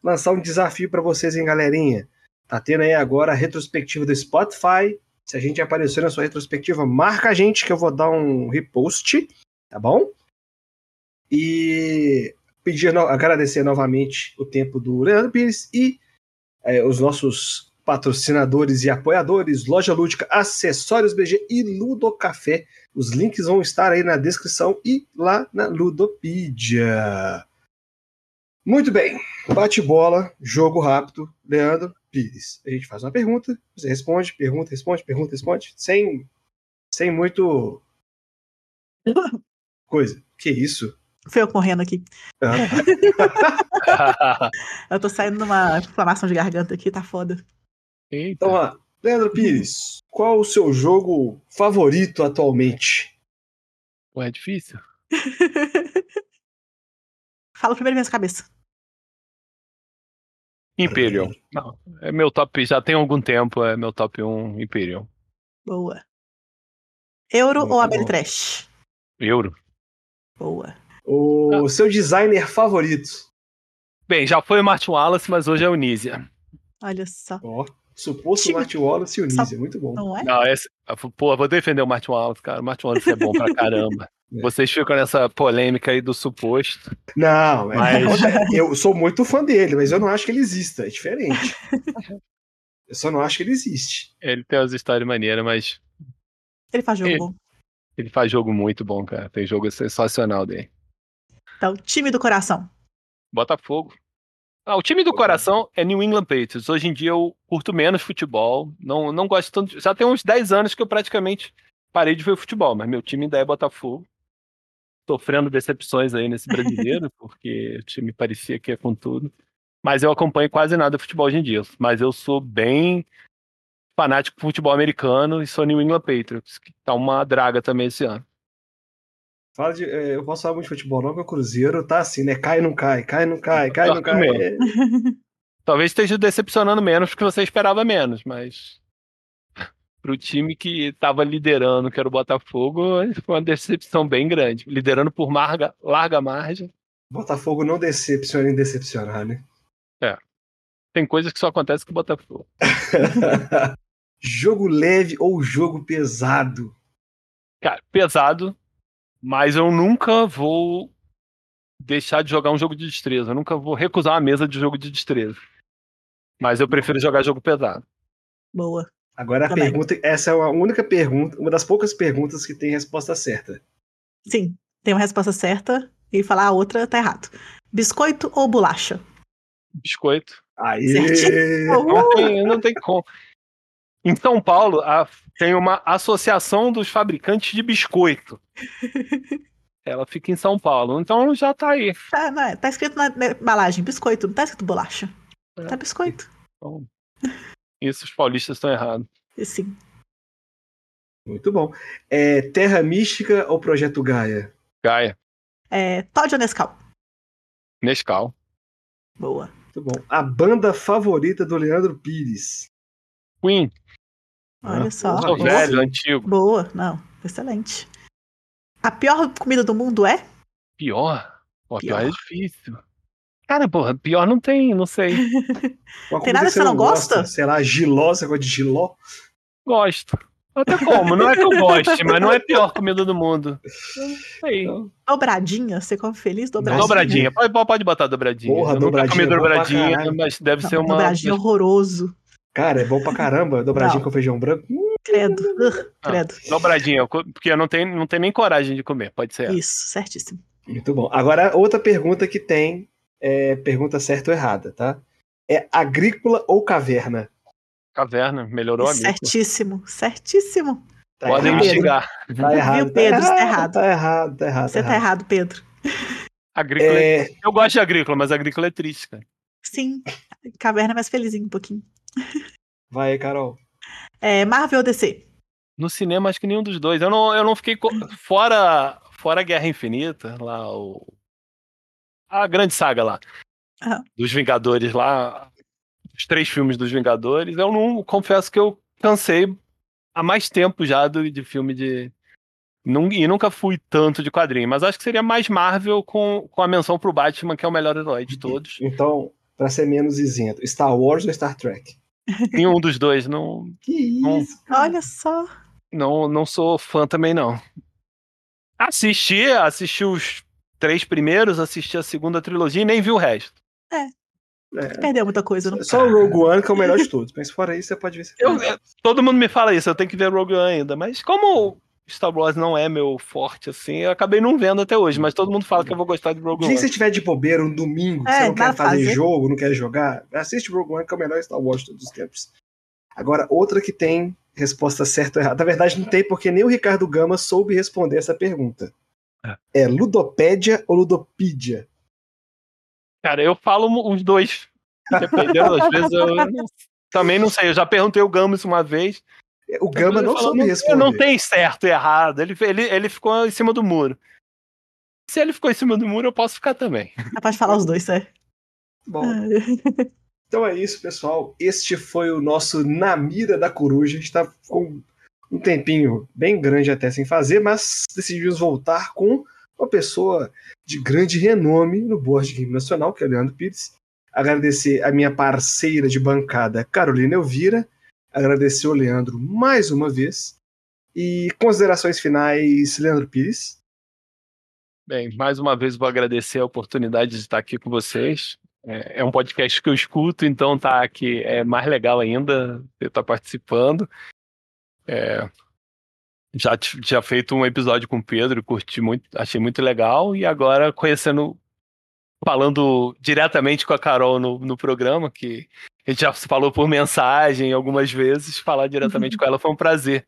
lançar um desafio para vocês, hein, galerinha. Tá tendo aí agora a retrospectiva do Spotify. Se a gente aparecer na sua retrospectiva, marca a gente que eu vou dar um repost, tá bom? E pedir, agradecer novamente o tempo do Leandro Pires e é, os nossos patrocinadores e apoiadores, Loja Lúdica, Acessórios BG e Ludo Café. Os links vão estar aí na descrição e lá na Ludopedia. Muito bem, bate-bola, jogo rápido, Leandro Pires. A gente faz uma pergunta, você responde, pergunta, responde, pergunta, responde, sem, sem muito [LAUGHS] coisa. Que isso? Foi eu correndo aqui. Ah. [LAUGHS] eu tô saindo numa inflamação de garganta aqui, tá foda. Eita. Então, ó, Leandro Pires, qual o seu jogo favorito atualmente? Ué, é difícil. [LAUGHS] Fala primeiro minha cabeça. Imperial. Não, é meu top, já tem algum tempo, é meu top 1 Imperial. Boa. Euro Muito ou Ameritrash? Euro. Boa. O ah. seu designer favorito? Bem, já foi o Martin Wallace, mas hoje é o Nizia. Olha só. Oh. Suposto Martin Wallace e o Nise, muito bom. Não é? Não, esse, pô, vou defender o Martin Wallace, cara. O Martin Wallace é bom pra caramba. [LAUGHS] É. Vocês ficam nessa polêmica aí do suposto. Não, é- Mas- eu sou muito fã dele, mas eu não acho que ele exista. É diferente. [LAUGHS] Eu só não acho que ele existe. Ele tem umas histórias maneiras, mas Ele faz jogo Ele- bom. Ele faz jogo muito bom, cara. Tem jogo sensacional dele. Então, time do coração. Botafogo. Ah, o time do coração é New England Patriots. Hoje em dia eu curto menos futebol. Não, não gosto tanto. Já tem uns 10 anos que eu praticamente parei de ver futebol, mas meu time ainda é Botafogo. Sofrendo decepções aí nesse brasileiro, [LAUGHS] porque o time parecia que ia com tudo. Mas eu acompanho quase nada de futebol hoje em dia. Mas eu sou bem fanático por futebol americano e sou New England Patriots, que tá uma draga também esse ano. Fala de, é, eu posso falar muito de futebol, não, porque o Cruzeiro tá assim, né? Cai, não cai, cai, não cai, cai, não cai. É, [LAUGHS] Talvez esteja decepcionando menos porque você esperava menos, mas pro time que estava liderando, que era o Botafogo, foi uma decepção bem grande. Liderando por marga, larga margem. Botafogo não decepciona em decepcionar, né? Tem coisas que só acontecem com o Botafogo. [LAUGHS] jogo leve ou jogo pesado? Cara, pesado, mas eu nunca vou deixar de jogar um jogo de destreza. Eu nunca vou recusar uma mesa de jogo de destreza. Mas eu prefiro jogar jogo pesado. Boa. Agora a Também. pergunta, essa é a única pergunta, uma das poucas perguntas que tem resposta certa. Sim, tem uma resposta certa e falar a outra tá errado. Biscoito ou bolacha? Biscoito. Aí. Não tem, não tem como. Em São Paulo, a- tem uma associação dos fabricantes de biscoito. [LAUGHS] Ela fica em São Paulo, então já tá aí. Tá, na- tá escrito na na embalagem, biscoito, não tá escrito bolacha. É. Tá biscoito. Então, isso os paulistas estão errados. E Sim. muito bom. É, Terra Mística ou Projeto Gaia? Gaia, É, Todd ou Nescau? Nescau, Boa. Muito bom. A banda favorita do Leandro Pires? Queen, Olha Ah, só. sou velho, antigo. Boa, não, excelente. A pior comida do mundo é? Pior? Pô, pior. Pior. é difícil. Cara, porra, pior não tem, não sei. [LAUGHS] Tem nada que você não gosta? Sei lá, giló, você gosta de giló? Gosto. Até como, não é que eu goste, mas não é a pior comida do mundo. Sei. Dobradinha? Você come feliz? Dobradinha. Dobradinha, pode, pode botar dobradinha. Porra, eu nunca dobradinha comi é bom pra dobradinha, caralho. mas deve Não, ser uma. Dobradinha é horroroso. Cara, é bom pra caramba. Dobradinha Não. com feijão branco. Hum, Credo. Ugh, Ah, credo. Dobradinha, porque eu não tenho, não tenho nem coragem de comer, pode ser. Isso, certíssimo. Muito bom. Agora, outra pergunta que tem é pergunta certa ou errada, tá? É agrícola ou caverna? Caverna, melhorou a certíssimo, certíssimo. Tá Podem me errado. xingar. Tá errado. Viu, Pedro? Você tá errado. Tá errado, tá errado. Você tá errado, Pedro. Agrícola. é- É, Eu gosto de agrícola, mas agrícola é triste, cara. Sim, caverna é mais felizinho um pouquinho. Vai aí, Carol. É, Marvel ou DC? No cinema, acho que nenhum dos dois. Eu não, eu não fiquei. co- Fora, fora a Guerra Infinita, lá, o. A grande saga lá. Aham. Dos Vingadores lá. Os três filmes dos Vingadores. Eu não. Confesso que eu cansei há mais tempo já do, de filme de. E nunca fui tanto de quadrinho, mas acho que seria mais Marvel com, com a menção pro Batman, que é o melhor herói de todos. Então, pra ser menos isento, Star Wars ou Star Trek? Nenhum dos dois, não, Que Bom. isso? cara? Olha só. não, não sou fã também, não. Assisti, assisti os três primeiros, assisti a segunda trilogia e nem vi o resto. É. Perdeu muita coisa, não? Só o Rogue One que é o melhor de todos. Mas fora isso, você pode ver. eu- todo mundo me fala isso, eu tenho que ver Rogue One ainda, mas como Star Wars não é meu forte assim, eu acabei não vendo até hoje, mas todo mundo fala que eu vou gostar de Rogue Quem One. você tiver de bobeira um domingo, que É, você não quer fazer fazer. jogo, não quer jogar, assiste Rogue One, que é o melhor Star Wars de todos os tempos. Agora, outra que tem resposta certa ou errada. Na verdade, não tem, porque nem o Ricardo Gama soube responder essa pergunta. É Ludopédia ou Ludopídia? Cara, eu falo os dois. Dependendo, às vezes eu [LAUGHS] também não sei. Eu já perguntei o Gamos uma vez. O Gama não falou, soube responder. Não tem certo e errado. Ele, ele, ele ficou em cima do muro. Se ele ficou em cima do muro, eu posso ficar também. [LAUGHS] Capaz de falar os dois, é. Bom, [LAUGHS] então é isso, pessoal. Este foi o nosso Na Mira da Coruja. A gente tá com um tempinho bem grande até sem fazer, mas decidimos voltar com uma pessoa de grande renome no board game nacional, que é o Leandro Pires. agradecer a minha parceira de bancada, Carolina Elvira, agradecer o Leandro mais uma vez. E considerações finais, Leandro Pires. Bem, mais uma vez vou agradecer a oportunidade de estar aqui com vocês. É, é um podcast que eu escuto, então tá aqui é mais legal ainda eu estar participando. É, já já feito um episódio com o Pedro, curti muito, achei muito legal e agora conhecendo falando diretamente com a Carol no, no programa, que a gente já falou por mensagem algumas vezes, falar diretamente [LAUGHS] com ela foi um prazer.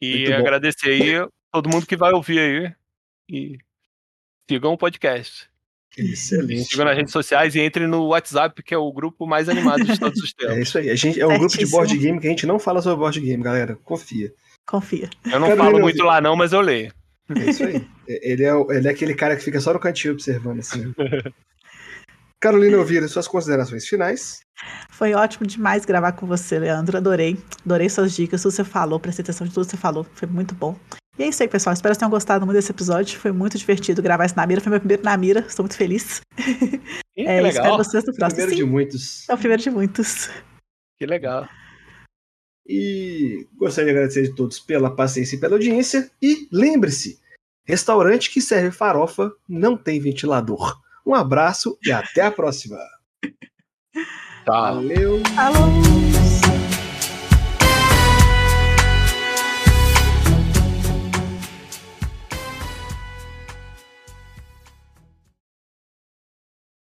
E agradecer aí todo mundo que vai ouvir aí. E sigam o podcast. Excelente. Sigam nas redes sociais e entre no WhatsApp, que é o grupo mais animado de todos os [LAUGHS] tempos. É isso aí. A gente, é um grupo de board game que a gente não fala sobre board game, galera. Confia. Confia. Eu não Carolina falo muito lá, não, mas eu leio. É isso aí. [LAUGHS] Ele é, ele é aquele cara que fica só no cantinho observando assim. Carolina Elvira, suas considerações finais. Foi ótimo demais gravar com você, Leandro. Adorei. Adorei suas dicas, tudo que você falou, prestei atenção de tudo que você falou. Foi muito bom. E é isso aí, pessoal. Espero que tenham gostado muito desse episódio. Foi muito divertido gravar isso na mira. Foi meu primeiro na mira. Estou muito feliz. [LAUGHS] Que é, legal. Espero vocês no próximo. Primeiro Sim, de muitos. É o primeiro de muitos. Que legal. E gostaria de agradecer a todos pela paciência e pela audiência. E lembre-se, restaurante que serve farofa não tem ventilador. Um abraço e até a próxima. Tchau. Valeu. Falou.